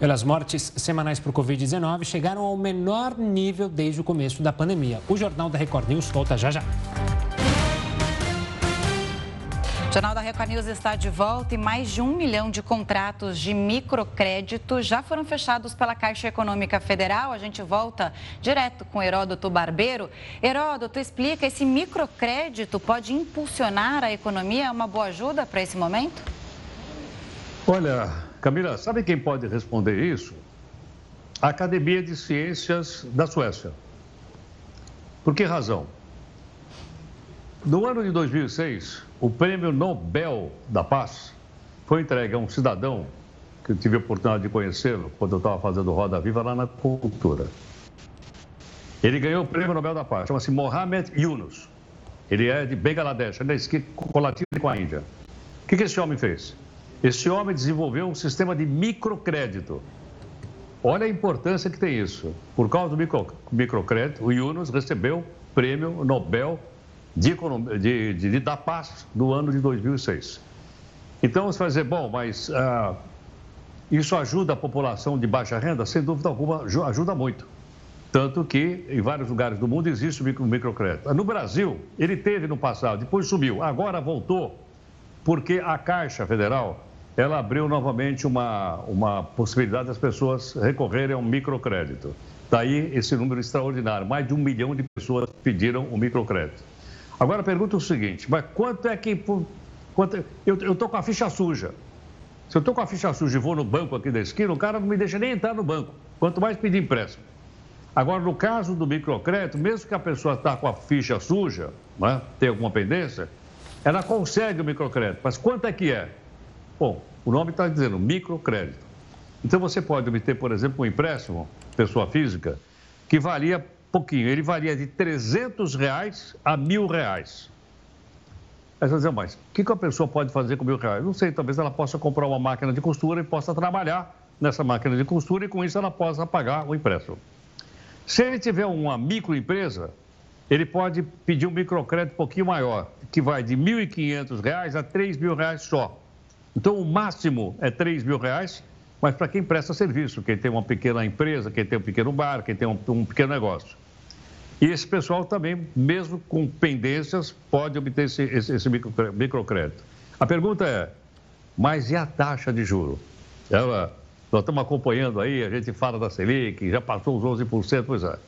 Pelas mortes semanais por Covid-19 chegaram ao menor nível desde o começo da pandemia. O Jornal da Record News volta já já. Jornal da Record News está de volta e mais de um milhão de contratos de microcrédito já foram fechados pela Caixa Econômica Federal. A gente volta direto com Heródoto Barbeiro. Heródoto, explica, esse microcrédito pode impulsionar a economia? É uma boa ajuda para esse momento? Olha, Camila, sabe quem pode responder isso? A Academia de Ciências da Suécia. Por que razão? No ano de 2006, o Prêmio Nobel da Paz foi entregue a um cidadão que eu tive a oportunidade de conhecê-lo quando eu estava fazendo Roda Viva lá na Cultura. Ele ganhou o Prêmio Nobel da Paz, chama-se Mohamed Yunus. Ele é de Bangladesh, ele é esquina com a Índia. O que, que esse homem fez? Esse homem desenvolveu um sistema de microcrédito. Olha a importância que tem isso. Por causa do micro, microcrédito, o Yunus recebeu o Prêmio Nobel de, de, de, da Paz no ano de 2006. Então você vai dizer, bom, mas ah, isso ajuda a população de baixa renda? Sem dúvida alguma, ajuda muito. Tanto que em vários lugares do mundo existe o microcrédito. No Brasil, ele teve no passado, depois subiu, agora voltou porque a Caixa Federal ela abriu novamente uma, uma possibilidade das pessoas recorrerem a um microcrédito. Daí esse número extraordinário, mais de um milhão de pessoas pediram o microcrédito. Agora pergunta o seguinte, mas quanto é que... Quanto, eu estou com a ficha suja. Se eu estou com a ficha suja e vou no banco aqui da esquina, o cara não me deixa nem entrar no banco, quanto mais pedir empréstimo. Agora, no caso do microcrédito, mesmo que a pessoa está com a ficha suja, né, tem alguma pendência, ela consegue o microcrédito. Mas quanto é que é? Bom, o nome está dizendo microcrédito. Então você pode obter, por exemplo, um empréstimo, pessoa física, que valia pouquinho. Ele varia de 300 reais a mil reais. Aí você dizer, mas o que, a pessoa pode fazer com mil reais? Não sei, talvez ela possa comprar uma máquina de costura e possa trabalhar nessa máquina de costura e com isso ela possa pagar o empréstimo. Se ele tiver uma microempresa, ele pode pedir um microcrédito um pouquinho maior, que vai de R$ 1.500 a R$ 3.000 só. Então, o máximo é 3 mil reais, mas para quem presta serviço, quem tem uma pequena empresa, quem tem um pequeno bar, quem tem um, um pequeno negócio. E esse pessoal também, mesmo com pendências, pode obter esse, esse, esse microcrédito. A pergunta é, mas e a taxa de juro? Ela, nós estamos acompanhando aí, a gente fala da Selic, já passou os 11%, pois é,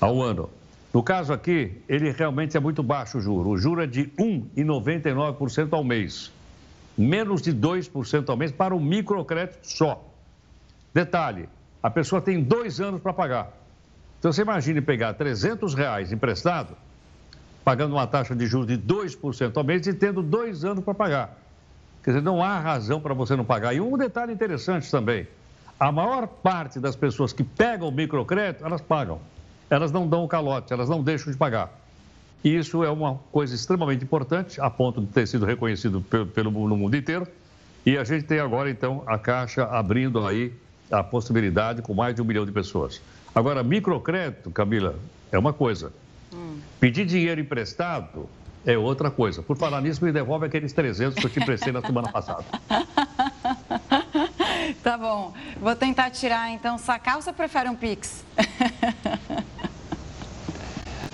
ao ano. No caso aqui, ele realmente é muito baixo o juro. O juro é de 1,99% ao mês menos de 2% ao mês para o microcrédito só. Detalhe, a pessoa tem dois anos para pagar. Então, você imagine pegar 300 reais emprestado, pagando uma taxa de juros de 2% ao mês e tendo dois anos para pagar. Quer dizer, não há razão para você não pagar. E um detalhe interessante também, a maior parte das pessoas que pegam o microcrédito, elas pagam. Elas não dão o calote, elas não deixam de pagar. E isso é uma coisa extremamente importante, a ponto de ter sido reconhecido pelo, pelo mundo inteiro. E a gente tem agora, então, a Caixa abrindo aí a possibilidade com mais de um milhão de pessoas. Agora, microcrédito, Camila, é uma coisa. Hum. Pedir dinheiro emprestado é outra coisa. Por falar nisso, me devolve aqueles 300 que eu te emprestei na semana passada. (laughs) Tá bom. Vou tentar tirar, então, sacar ou você prefere um Pix? (laughs)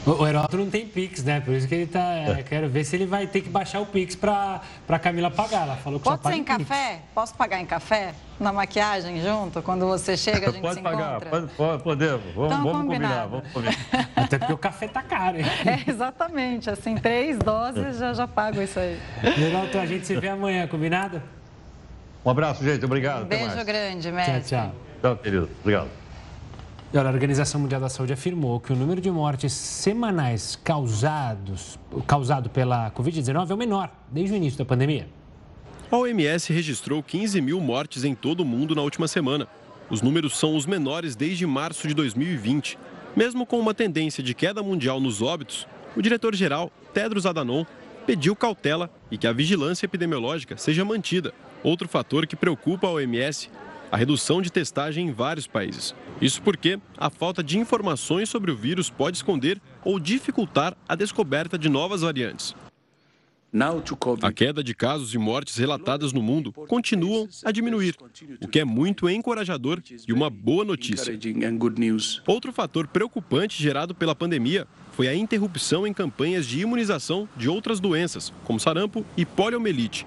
O Heródoto não tem Pix, né? Por isso que ele tá. É. Quero ver se ele vai ter que baixar o Pix pra, pra Camila pagar. Ela falou que Pode só ser em café? Posso pagar em café? Na maquiagem junto? Quando você chega, a (laughs) gente pode se pagar, encontra? Pode, pode, podemos. Vamos, então, vamos combinar, vamos combinar. (laughs) Até porque o café tá caro, hein? É, exatamente. Assim, três doses já, já pago isso aí. Heródoto, a gente se vê amanhã, combinado? Um abraço, gente. Obrigado. Um beijo grande, mestre. Tchau, tchau. Tchau, querido. Obrigado. E olha, a Organização Mundial da Saúde afirmou que o número de mortes semanais causados, causado pela Covid-19 é o menor desde o início da pandemia. A OMS registrou 15 mil mortes em todo o mundo na última semana. Os números são os menores desde março de 2020. Mesmo com uma tendência de queda mundial nos óbitos, o diretor-geral, Tedros Adhanom, pediu cautela e que a vigilância epidemiológica seja mantida. Outro fator que preocupa a OMS a redução de testagem em vários países. Isso porque a falta de informações sobre o vírus pode esconder ou dificultar a descoberta de novas variantes. A queda de casos e mortes relatadas no mundo continuam a diminuir, o que é muito encorajador e uma boa notícia. Outro fator preocupante gerado pela pandemia foi a interrupção em campanhas de imunização de outras doenças, como sarampo e poliomielite,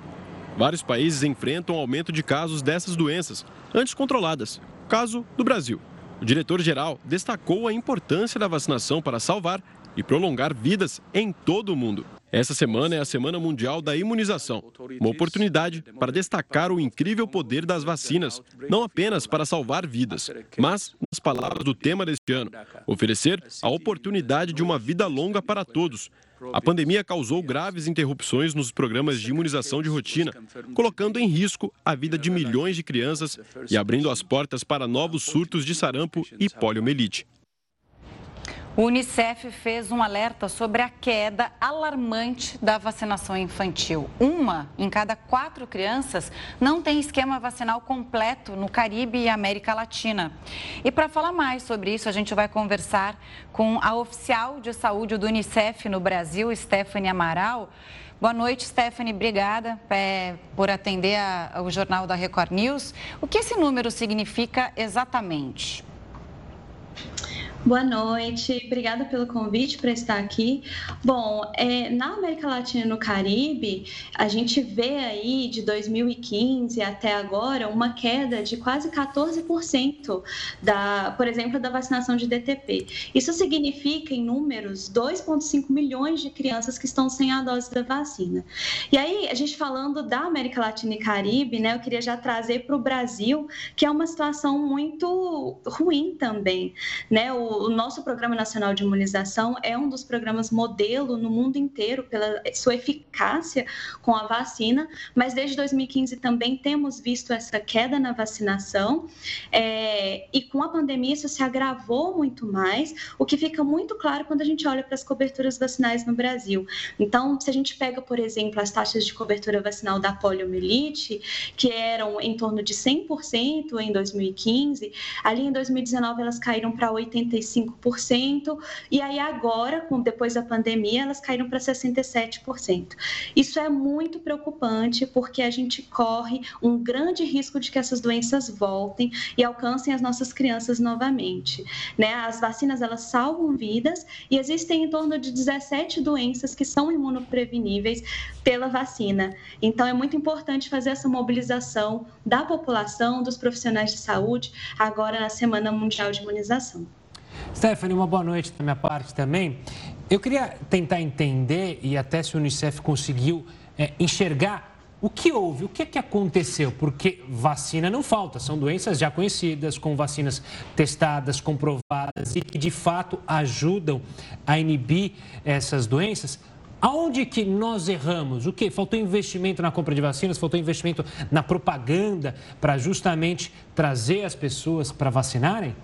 Vários países enfrentam aumento de casos dessas doenças, antes controladas. Caso do Brasil. O diretor-geral destacou a importância da vacinação para salvar e prolongar vidas em todo o mundo. Essa semana é a Semana Mundial da Imunização, uma oportunidade para destacar o incrível poder das vacinas, não apenas para salvar vidas, mas, nas palavras do tema deste ano, oferecer a oportunidade de uma vida longa para todos, a pandemia causou graves interrupções nos programas de imunização de rotina, colocando em risco a vida de milhões de crianças e abrindo as portas para novos surtos de sarampo e poliomielite. O Unicef fez um alerta sobre a queda alarmante da vacinação infantil. Uma em cada quatro crianças não tem esquema vacinal completo no Caribe e América Latina. E para falar mais sobre isso, a gente vai conversar com a oficial de saúde do Unicef no Brasil, Stephanie Amaral. Boa noite, Stephanie. Obrigada é, por atender o Jornal da Record News. O que esse número significa exatamente? Boa noite, obrigada pelo convite para estar aqui. Bom, é, na América Latina e no Caribe, a gente vê aí de 2015 até agora uma queda de quase 14% da, por exemplo, da vacinação de DTP. Isso significa, em números, 2,5 milhões de crianças que estão sem a dose da vacina. E aí, a gente falando da América Latina e Caribe, né, eu queria já trazer para o Brasil, que é uma situação muito ruim também, né? O, o nosso Programa Nacional de Imunização é um dos programas modelo no mundo inteiro pela sua eficácia com a vacina, mas desde 2015 também temos visto essa queda na vacinação é, e com a pandemia isso se agravou muito mais, o que fica muito claro quando a gente olha para as coberturas vacinais no Brasil. Então, se a gente pega, por exemplo, as taxas de cobertura vacinal da poliomielite, que eram em torno de 100% em 2015, ali em 2019 elas caíram para 85 65%, e aí agora, depois da pandemia, elas caíram para 67%. Isso é muito preocupante porque a gente corre um grande risco de que essas doenças voltem e alcancem as nossas crianças novamente. Né? As vacinas, elas salvam vidas e existem em torno de 17 doenças que são imunopreveníveis pela vacina. Então, é muito importante fazer essa mobilização da população, dos profissionais de saúde, agora na Semana Mundial de Imunização. Stephanie, uma boa noite da minha parte também. Eu queria tentar entender, e até se o Unicef conseguiu é, enxergar o que houve, o que, é que aconteceu, porque vacina não falta, são doenças já conhecidas, com vacinas testadas, comprovadas e que de fato ajudam a inibir essas doenças. Aonde que nós erramos? O que? Faltou investimento na compra de vacinas, faltou investimento na propaganda para justamente trazer as pessoas para vacinarem?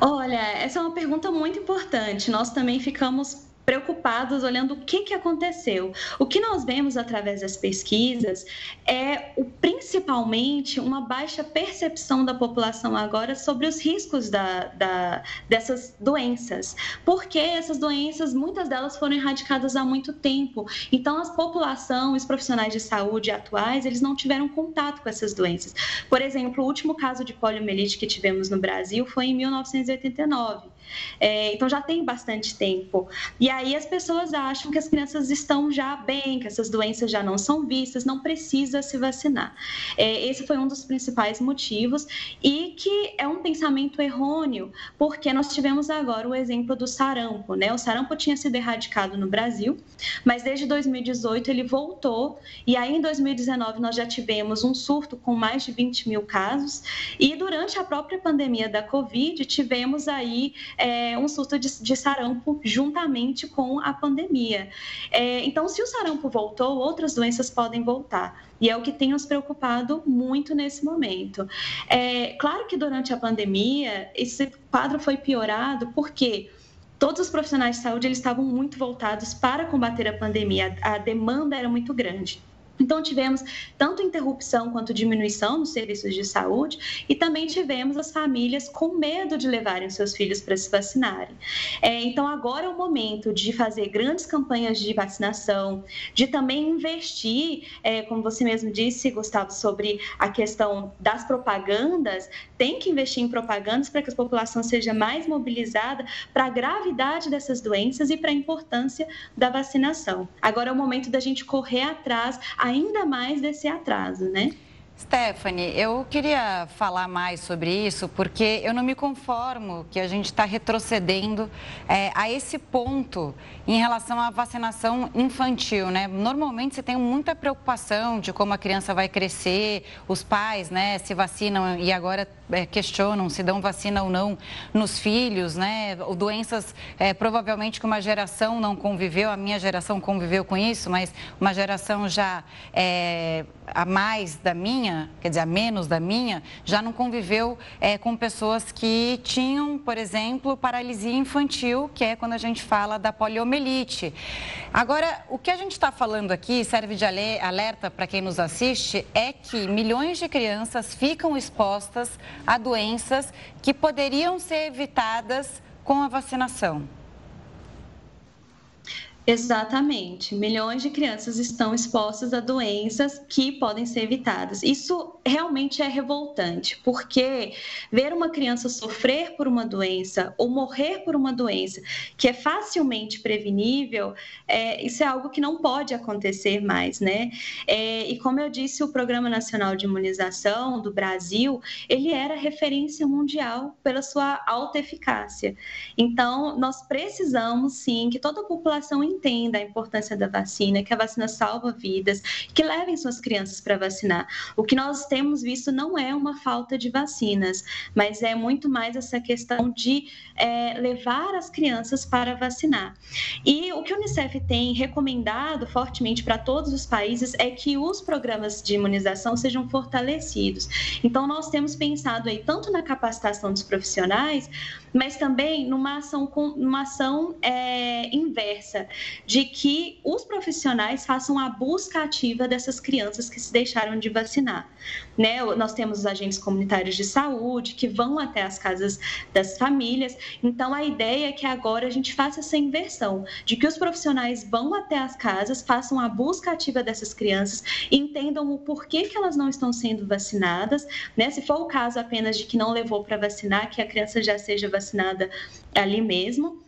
Olha, essa é uma pergunta muito importante. Nós também ficamos preocupados olhando o que, que aconteceu. O que nós vemos através das pesquisas é o, principalmente uma baixa percepção da população agora sobre os riscos da, da, dessas doenças, porque essas doenças, muitas delas foram erradicadas há muito tempo. Então, a população, os profissionais de saúde atuais, eles não tiveram contato com essas doenças. Por exemplo, o último caso de poliomielite que tivemos no Brasil foi em 1989. É, então já tem bastante tempo. E aí as pessoas acham que as crianças estão já bem, que essas doenças já não são vistas, não precisa se vacinar. É, esse foi um dos principais motivos e que é um pensamento errôneo, porque nós tivemos agora o exemplo do sarampo, né? O sarampo tinha sido erradicado no Brasil, mas desde 2018 ele voltou e aí em 2019 nós já tivemos um surto com mais de 20 mil casos e durante a própria pandemia da Covid tivemos aí é, um surto de, de, sarampo juntamente com a pandemia. É, então, se o sarampo voltou, outras doenças podem voltar. E é o que tem nos preocupado muito nesse momento. É, claro que durante a pandemia, esse quadro foi piorado porque todos os profissionais de saúde eles estavam muito voltados para combater a pandemia, a demanda era muito grande. Então, tivemos tanto interrupção quanto diminuição nos serviços de saúde e também tivemos as famílias com medo de levarem seus filhos para se vacinarem. É, então, agora é o momento de fazer grandes campanhas de vacinação, de também investir, é, como você mesmo disse, Gustavo, sobre a questão das propagandas, tem que investir em propagandas para que a população seja mais mobilizada para a gravidade dessas doenças e para a importância da vacinação. Agora é o momento da gente correr atrás ainda mais desse atraso, né? Stephanie, eu queria falar mais sobre isso, porque eu não me conformo que a gente está retrocedendo é, a esse ponto em relação à vacinação infantil, né? Normalmente você tem muita preocupação de como a criança vai crescer, os pais, né, se vacinam e agora é, questionam se dão vacina ou não nos filhos, né? Doenças é, provavelmente que uma geração não conviveu, a minha geração conviveu com isso, mas uma geração já é, a mais da minha, quer dizer, a menos da minha, já não conviveu é, com pessoas que tinham, por exemplo, paralisia infantil, que é quando a gente fala da poliomielite. Agora, o que a gente está falando aqui, serve de alerta para quem nos assiste, é que milhões de crianças ficam expostas a doenças que poderiam ser evitadas com a vacinação. Exatamente. Milhões de crianças estão expostas a doenças que podem ser evitadas. Isso realmente é revoltante, porque ver uma criança sofrer por uma doença ou morrer por uma doença que é facilmente prevenível, é, isso é algo que não pode acontecer mais, né? É, e como eu disse, o Programa Nacional de Imunização do Brasil, ele era referência mundial pela sua alta eficácia. Então, nós precisamos sim que toda a população entenda a importância da vacina, que a vacina salva vidas, que levem suas crianças para vacinar. O que nós temos visto não é uma falta de vacinas, mas é muito mais essa questão de é, levar as crianças para vacinar. E o que o Unicef tem recomendado fortemente para todos os países é que os programas de imunização sejam fortalecidos. Então, nós temos pensado aí tanto na capacitação dos profissionais, mas também numa ação, numa ação é, inversa, de que os profissionais façam a busca ativa dessas crianças que se deixaram de vacinar. Né? Nós temos os agentes comunitários de saúde que vão até as casas das famílias. Então, a ideia é que agora a gente faça essa inversão, de que os profissionais vão até as casas, façam a busca ativa dessas crianças, entendam o porquê que elas não estão sendo vacinadas, né? Se for o caso apenas de que não levou para vacinar, que a criança já seja vacinada ali mesmo.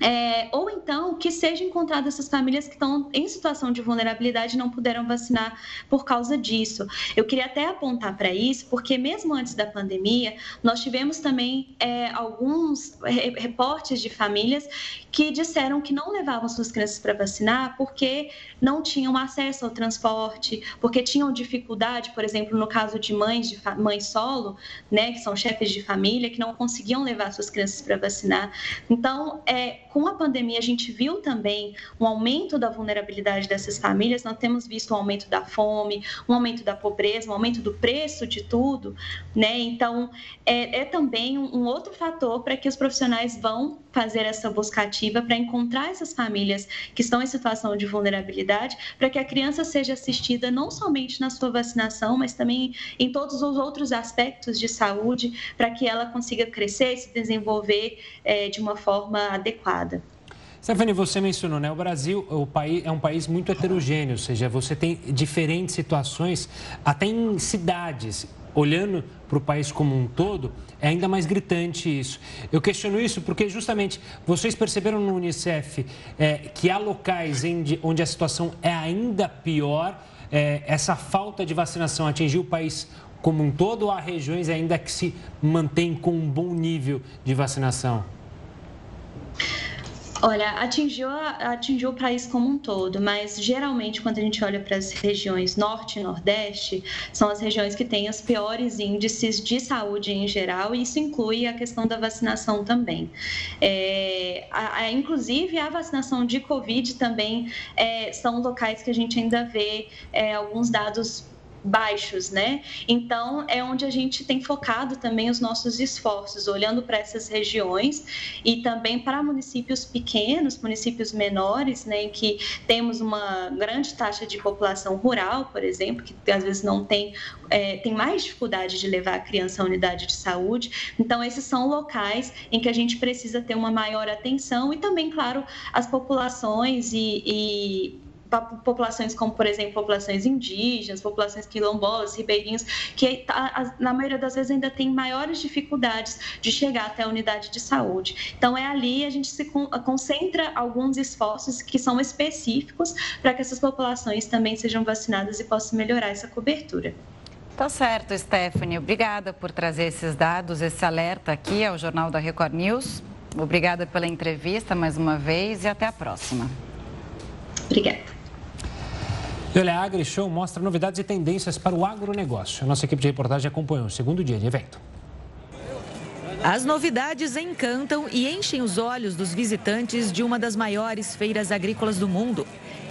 É, ou então que sejam encontradas essas famílias que estão em situação de vulnerabilidade e não puderam vacinar por causa disso. Eu queria até apontar para isso, porque mesmo antes da pandemia, nós tivemos também é, alguns reportes de famílias que disseram que não levavam suas crianças para vacinar porque não tinham acesso ao transporte, porque tinham dificuldade, por exemplo, no caso de mães de solo, né, que são chefes de família, que não conseguiam levar suas crianças para vacinar. Então, é, com a pandemia, a gente viu também um aumento da vulnerabilidade dessas famílias, nós temos visto um aumento da fome, um aumento da pobreza, um aumento do preço de tudo, né? Então, é, é também um, um outro fator para que os profissionais vão fazer essa busca ativa para encontrar essas famílias que estão em situação de vulnerabilidade, para que a criança seja assistida não somente na sua vacinação, mas também em todos os outros aspectos de saúde, para que ela consiga crescer e se desenvolver é, de uma forma adequada. Stephanie, você mencionou, né? O Brasil o país, é um país muito heterogêneo, ou seja, você tem diferentes situações, até em cidades. Olhando para o país como um todo, é ainda mais gritante isso. Eu questiono isso porque, justamente, vocês perceberam no Unicef é, que há locais onde a situação é ainda pior, é, essa falta de vacinação atingiu o país como um todo ou há regiões ainda que se mantêm com um bom nível de vacinação? Olha, atingiu, atingiu o país como um todo, mas geralmente quando a gente olha para as regiões norte e nordeste, são as regiões que têm os piores índices de saúde em geral, e isso inclui a questão da vacinação também. É, a, a, inclusive, a vacinação de Covid também é, são locais que a gente ainda vê é, alguns dados baixos, né? Então é onde a gente tem focado também os nossos esforços, olhando para essas regiões e também para municípios pequenos, municípios menores, né, em que temos uma grande taxa de população rural, por exemplo, que às vezes não tem é, tem mais dificuldade de levar a criança à unidade de saúde. Então esses são locais em que a gente precisa ter uma maior atenção e também, claro, as populações e, e populações como, por exemplo, populações indígenas, populações quilombolas, ribeirinhos, que tá, na maioria das vezes ainda tem maiores dificuldades de chegar até a unidade de saúde. Então, é ali a gente se concentra alguns esforços que são específicos para que essas populações também sejam vacinadas e possam melhorar essa cobertura. Tá certo, Stephanie. Obrigada por trazer esses dados, esse alerta aqui ao Jornal da Record News. Obrigada pela entrevista mais uma vez e até a próxima. Obrigada. E olha, a AgriShow mostra novidades e tendências para o agronegócio. Nossa equipe de reportagem acompanhou o segundo dia de evento. As novidades encantam e enchem os olhos dos visitantes de uma das maiores feiras agrícolas do mundo.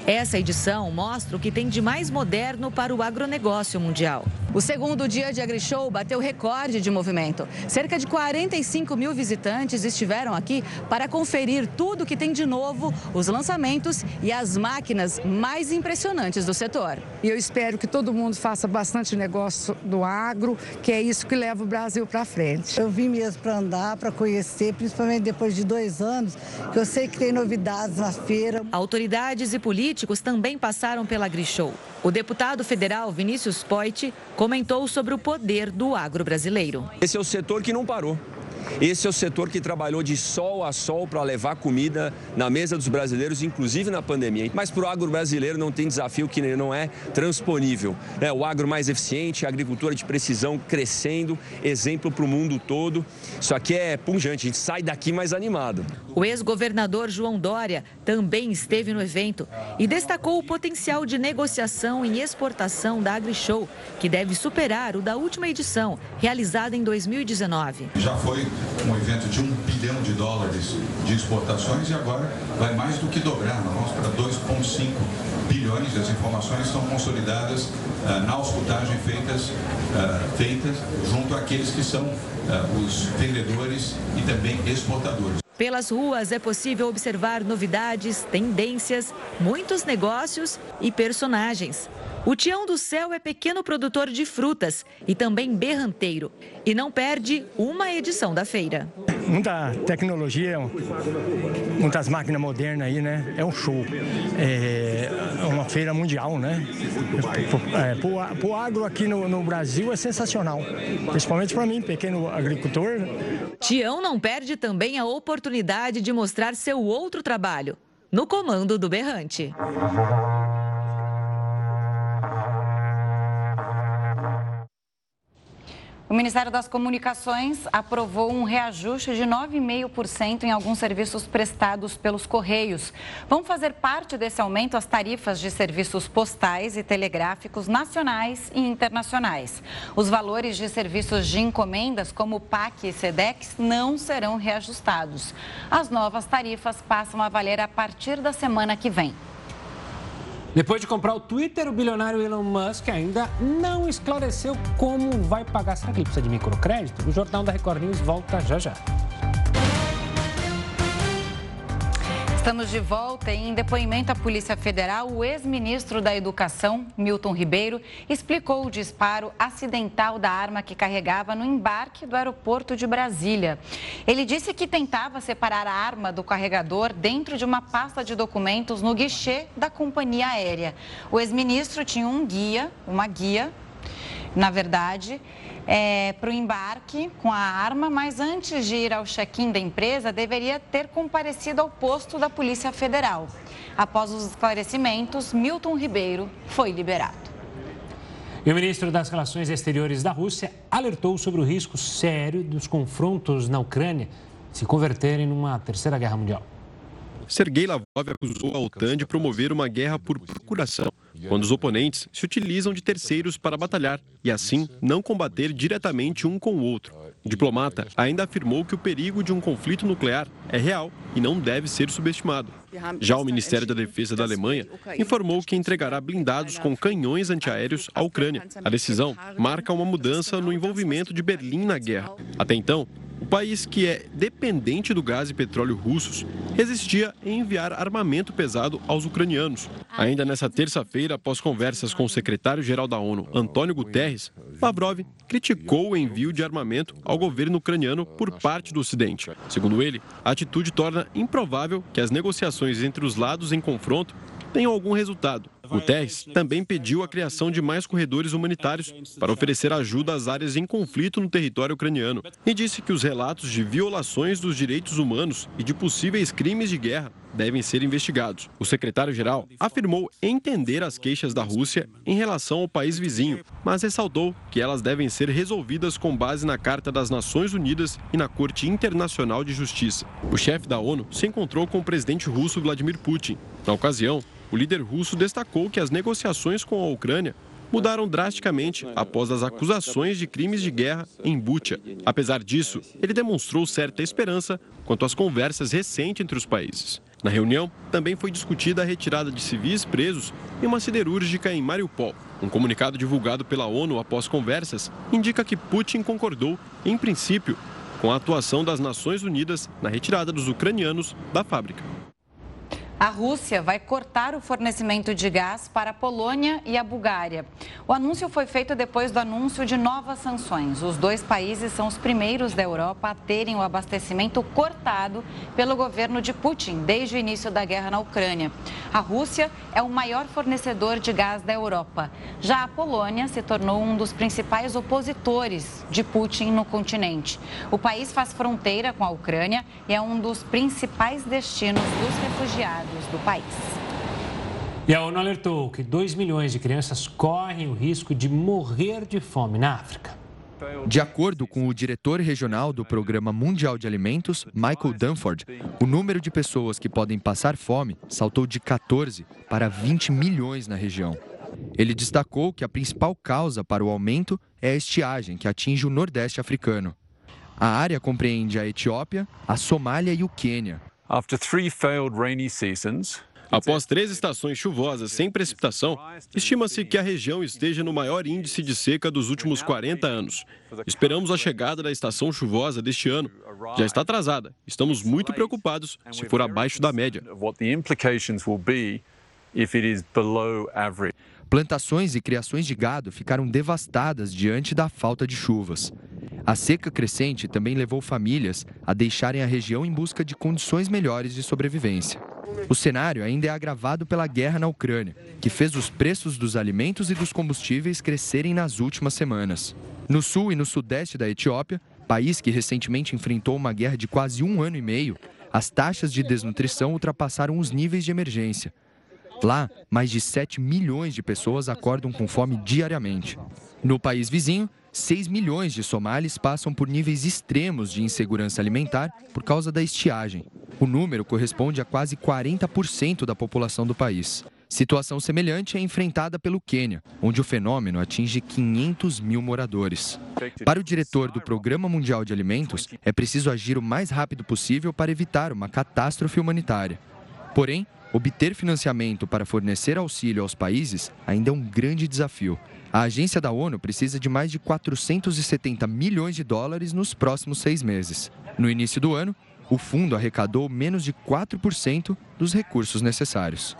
Essa edição mostra o que tem de mais moderno para o agronegócio mundial. O segundo dia de AgriShow bateu recorde de movimento. Cerca de 45 mil visitantes estiveram aqui para conferir tudo que tem de novo, os lançamentos e as máquinas mais impressionantes do setor. E eu espero que todo mundo faça bastante negócio do agro, que é isso que leva o Brasil para frente. Eu vim mesmo para andar, para conhecer, principalmente depois de dois anos, que eu sei que tem novidades na feira. Autoridades e políticos também passaram pela AgriShow. O deputado federal Vinícius Poit comentou sobre o poder do agro brasileiro. Esse é o setor que não parou. Esse é o setor que trabalhou de sol a sol para levar comida na mesa dos brasileiros, inclusive na pandemia. Mas para o agro brasileiro não tem desafio que não é transponível. É o agro mais eficiente, a agricultura de precisão crescendo, exemplo para o mundo todo. Isso aqui é punjante, a gente sai daqui mais animado. O ex-governador João Dória também esteve no evento e destacou o potencial de negociação e exportação da AgriShow, que deve superar o da última edição, realizada em 2019. Já foi um evento de um bilhão de dólares de exportações e agora vai mais do que dobrar, nós para 2,5 bilhões. As informações são consolidadas uh, na auscultagem feitas, uh, feitas junto àqueles que são uh, os vendedores e também exportadores. Pelas ruas é possível observar novidades, tendências, muitos negócios e personagens. O Tião do Céu é pequeno produtor de frutas e também berranteiro e não perde uma edição da feira. Muita tecnologia, muitas máquinas modernas aí, né? É um show. É uma feira mundial, né? É, Para o agro aqui no, no Brasil é sensacional, principalmente para mim, pequeno agricultor. Tião não perde também a oportunidade de mostrar seu outro trabalho, no comando do berrante. O Ministério das Comunicações aprovou um reajuste de 9,5% em alguns serviços prestados pelos Correios. Vão fazer parte desse aumento as tarifas de serviços postais e telegráficos nacionais e internacionais. Os valores de serviços de encomendas, como PAC e SEDEX, não serão reajustados. As novas tarifas passam a valer a partir da semana que vem. Depois de comprar o Twitter, o bilionário Elon Musk ainda não esclareceu como vai pagar. Será que precisa de microcrédito? O Jornal da Record News volta já já. Estamos de volta em depoimento à Polícia Federal. O ex-ministro da Educação, Milton Ribeiro, explicou o disparo acidental da arma que carregava no embarque do aeroporto de Brasília. Ele disse que tentava separar a arma do carregador dentro de uma pasta de documentos no guichê da companhia aérea. O ex-ministro tinha um guia, uma guia, na verdade, é, para o embarque com a arma, mas antes de ir ao check-in da empresa, deveria ter comparecido ao posto da Polícia Federal. Após os esclarecimentos, Milton Ribeiro foi liberado. E o ministro das Relações Exteriores da Rússia alertou sobre o risco sério dos confrontos na Ucrânia se converterem numa terceira guerra mundial. Sergei Lavrov acusou a OTAN de promover uma guerra por procuração, quando os oponentes se utilizam de terceiros para batalhar e, assim, não combater diretamente um com o outro. O diplomata ainda afirmou que o perigo de um conflito nuclear é real e não deve ser subestimado. Já o Ministério da Defesa da Alemanha informou que entregará blindados com canhões antiaéreos à Ucrânia. A decisão marca uma mudança no envolvimento de Berlim na guerra. Até então, país, que é dependente do gás e petróleo russos, resistia em enviar armamento pesado aos ucranianos. Ainda nessa terça-feira, após conversas com o secretário-geral da ONU, Antônio Guterres, Lavrov criticou o envio de armamento ao governo ucraniano por parte do Ocidente. Segundo ele, a atitude torna improvável que as negociações entre os lados em confronto tenham algum resultado. Guterres também pediu a criação de mais corredores humanitários para oferecer ajuda às áreas em conflito no território ucraniano e disse que os relatos de violações dos direitos humanos e de possíveis crimes de guerra devem ser investigados. O secretário-geral afirmou entender as queixas da Rússia em relação ao país vizinho, mas ressaltou que elas devem ser resolvidas com base na Carta das Nações Unidas e na Corte Internacional de Justiça. O chefe da ONU se encontrou com o presidente russo Vladimir Putin. Na ocasião, o líder russo destacou que as negociações com a Ucrânia mudaram drasticamente após as acusações de crimes de guerra em Bucha. Apesar disso, ele demonstrou certa esperança quanto às conversas recentes entre os países. Na reunião, também foi discutida a retirada de civis presos em uma siderúrgica em Mariupol. Um comunicado divulgado pela ONU após conversas indica que Putin concordou, em princípio, com a atuação das Nações Unidas na retirada dos ucranianos da fábrica. A Rússia vai cortar o fornecimento de gás para a Polônia e a Bulgária. O anúncio foi feito depois do anúncio de novas sanções. Os dois países são os primeiros da Europa a terem o abastecimento cortado pelo governo de Putin desde o início da guerra na Ucrânia. A Rússia é o maior fornecedor de gás da Europa. Já a Polônia se tornou um dos principais opositores de Putin no continente. O país faz fronteira com a Ucrânia e é um dos principais destinos dos refugiados do país. E a ONU alertou que 2 milhões de crianças correm o risco de morrer de fome na África. De acordo com o diretor regional do Programa Mundial de Alimentos, Michael Dunford, o número de pessoas que podem passar fome saltou de 14 para 20 milhões na região. Ele destacou que a principal causa para o aumento é a estiagem que atinge o Nordeste africano. A área compreende a Etiópia, a Somália e o Quênia. Após três estações chuvosas sem precipitação, estima-se que a região esteja no maior índice de seca dos últimos 40 anos. Esperamos a chegada da estação chuvosa deste ano. Já está atrasada. Estamos muito preocupados se for abaixo da média. Plantações e criações de gado ficaram devastadas diante da falta de chuvas. A seca crescente também levou famílias a deixarem a região em busca de condições melhores de sobrevivência. O cenário ainda é agravado pela guerra na Ucrânia, que fez os preços dos alimentos e dos combustíveis crescerem nas últimas semanas. No sul e no sudeste da Etiópia, país que recentemente enfrentou uma guerra de quase um ano e meio, as taxas de desnutrição ultrapassaram os níveis de emergência. Lá, mais de 7 milhões de pessoas acordam com fome diariamente. No país vizinho, 6 milhões de somalis passam por níveis extremos de insegurança alimentar por causa da estiagem. O número corresponde a quase 40% da população do país. Situação semelhante é enfrentada pelo Quênia, onde o fenômeno atinge 500 mil moradores. Para o diretor do Programa Mundial de Alimentos, é preciso agir o mais rápido possível para evitar uma catástrofe humanitária. Porém, Obter financiamento para fornecer auxílio aos países ainda é um grande desafio. A agência da ONU precisa de mais de 470 milhões de dólares nos próximos seis meses. No início do ano, o fundo arrecadou menos de 4% dos recursos necessários.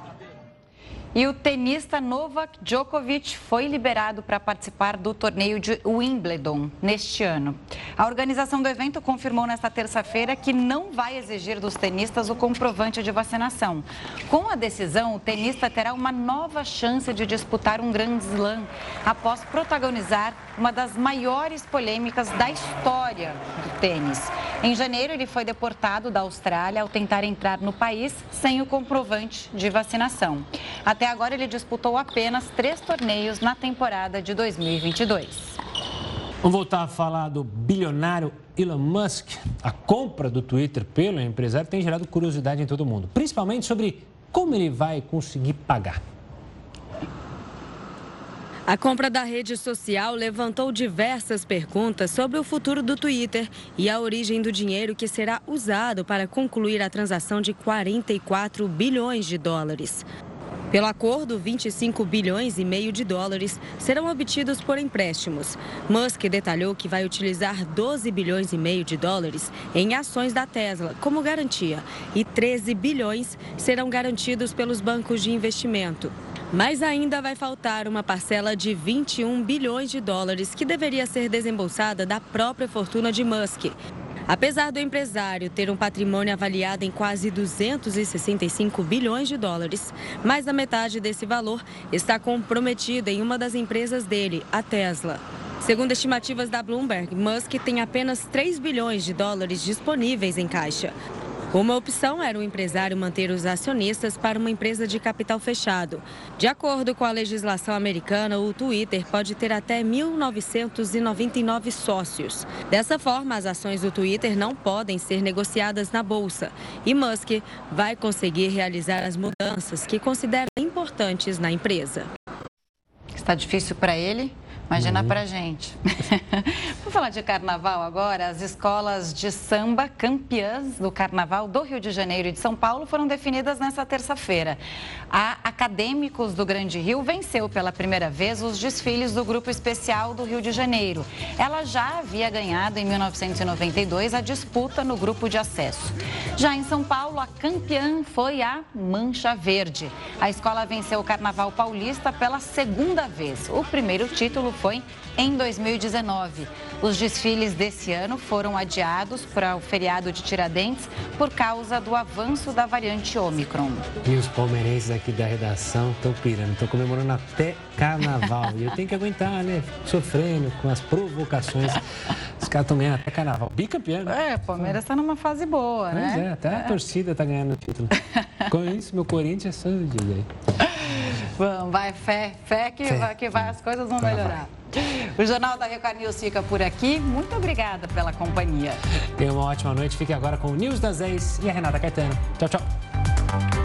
E o tenista Novak Djokovic foi liberado para participar do torneio de Wimbledon neste ano. A organização do evento confirmou nesta terça-feira que não vai exigir dos tenistas o comprovante de vacinação. Com a decisão, o tenista terá uma nova chance de disputar um Grand Slam após protagonizar uma das maiores polêmicas da história do tênis. Em janeiro, ele foi deportado da Austrália ao tentar entrar no país sem o comprovante de vacinação. Até agora, ele disputou apenas três torneios na temporada de 2022. Vamos voltar a falar do bilionário Elon Musk. A compra do Twitter pelo empresário tem gerado curiosidade em todo mundo, principalmente sobre como ele vai conseguir pagar. A compra da rede social levantou diversas perguntas sobre o futuro do Twitter e a origem do dinheiro que será usado para concluir a transação de 44 bilhões de dólares. Pelo acordo, 25 bilhões e meio de dólares serão obtidos por empréstimos. Musk detalhou que vai utilizar 12 bilhões e meio de dólares em ações da Tesla como garantia e 13 bilhões serão garantidos pelos bancos de investimento. Mas ainda vai faltar uma parcela de 21 bilhões de dólares que deveria ser desembolsada da própria fortuna de Musk. Apesar do empresário ter um patrimônio avaliado em quase 265 bilhões de dólares, mais da metade desse valor está comprometida em uma das empresas dele, a Tesla. Segundo estimativas da Bloomberg, Musk tem apenas 3 bilhões de dólares disponíveis em caixa. Uma opção era o empresário manter os acionistas para uma empresa de capital fechado. De acordo com a legislação americana, o Twitter pode ter até 1.999 sócios. Dessa forma, as ações do Twitter não podem ser negociadas na bolsa. E Musk vai conseguir realizar as mudanças que considera importantes na empresa. Está difícil para ele? Imagina uhum. pra gente. (laughs) Vamos falar de carnaval agora. As escolas de samba campeãs do carnaval do Rio de Janeiro e de São Paulo foram definidas nesta terça-feira. A Acadêmicos do Grande Rio venceu pela primeira vez os desfiles do Grupo Especial do Rio de Janeiro. Ela já havia ganhado em 1992 a disputa no grupo de acesso. Já em São Paulo, a campeã foi a Mancha Verde. A escola venceu o Carnaval Paulista pela segunda vez. O primeiro título foi em 2019. Os desfiles desse ano foram adiados para o feriado de Tiradentes por causa do avanço da variante Omicron. E os palmeirenses aqui da redação estão pirando, estão comemorando até carnaval. e eu tenho que aguentar, né? Sofrendo com as provocações. Os caras estão ganhando até carnaval. Bicampeão. Né? É, o Palmeiras está numa fase boa, pois né? Pois é, até a torcida está ganhando o título. (laughs) com isso, meu Corinthians é só aí. Vamos, vai, fé, fé que, fé. Vai, que vai, as coisas vão melhorar. O Jornal da Record News fica por aqui. Muito obrigada pela companhia. Tenha uma ótima noite. Fique agora com o News das 10 e a Renata Caetano. Tchau, tchau.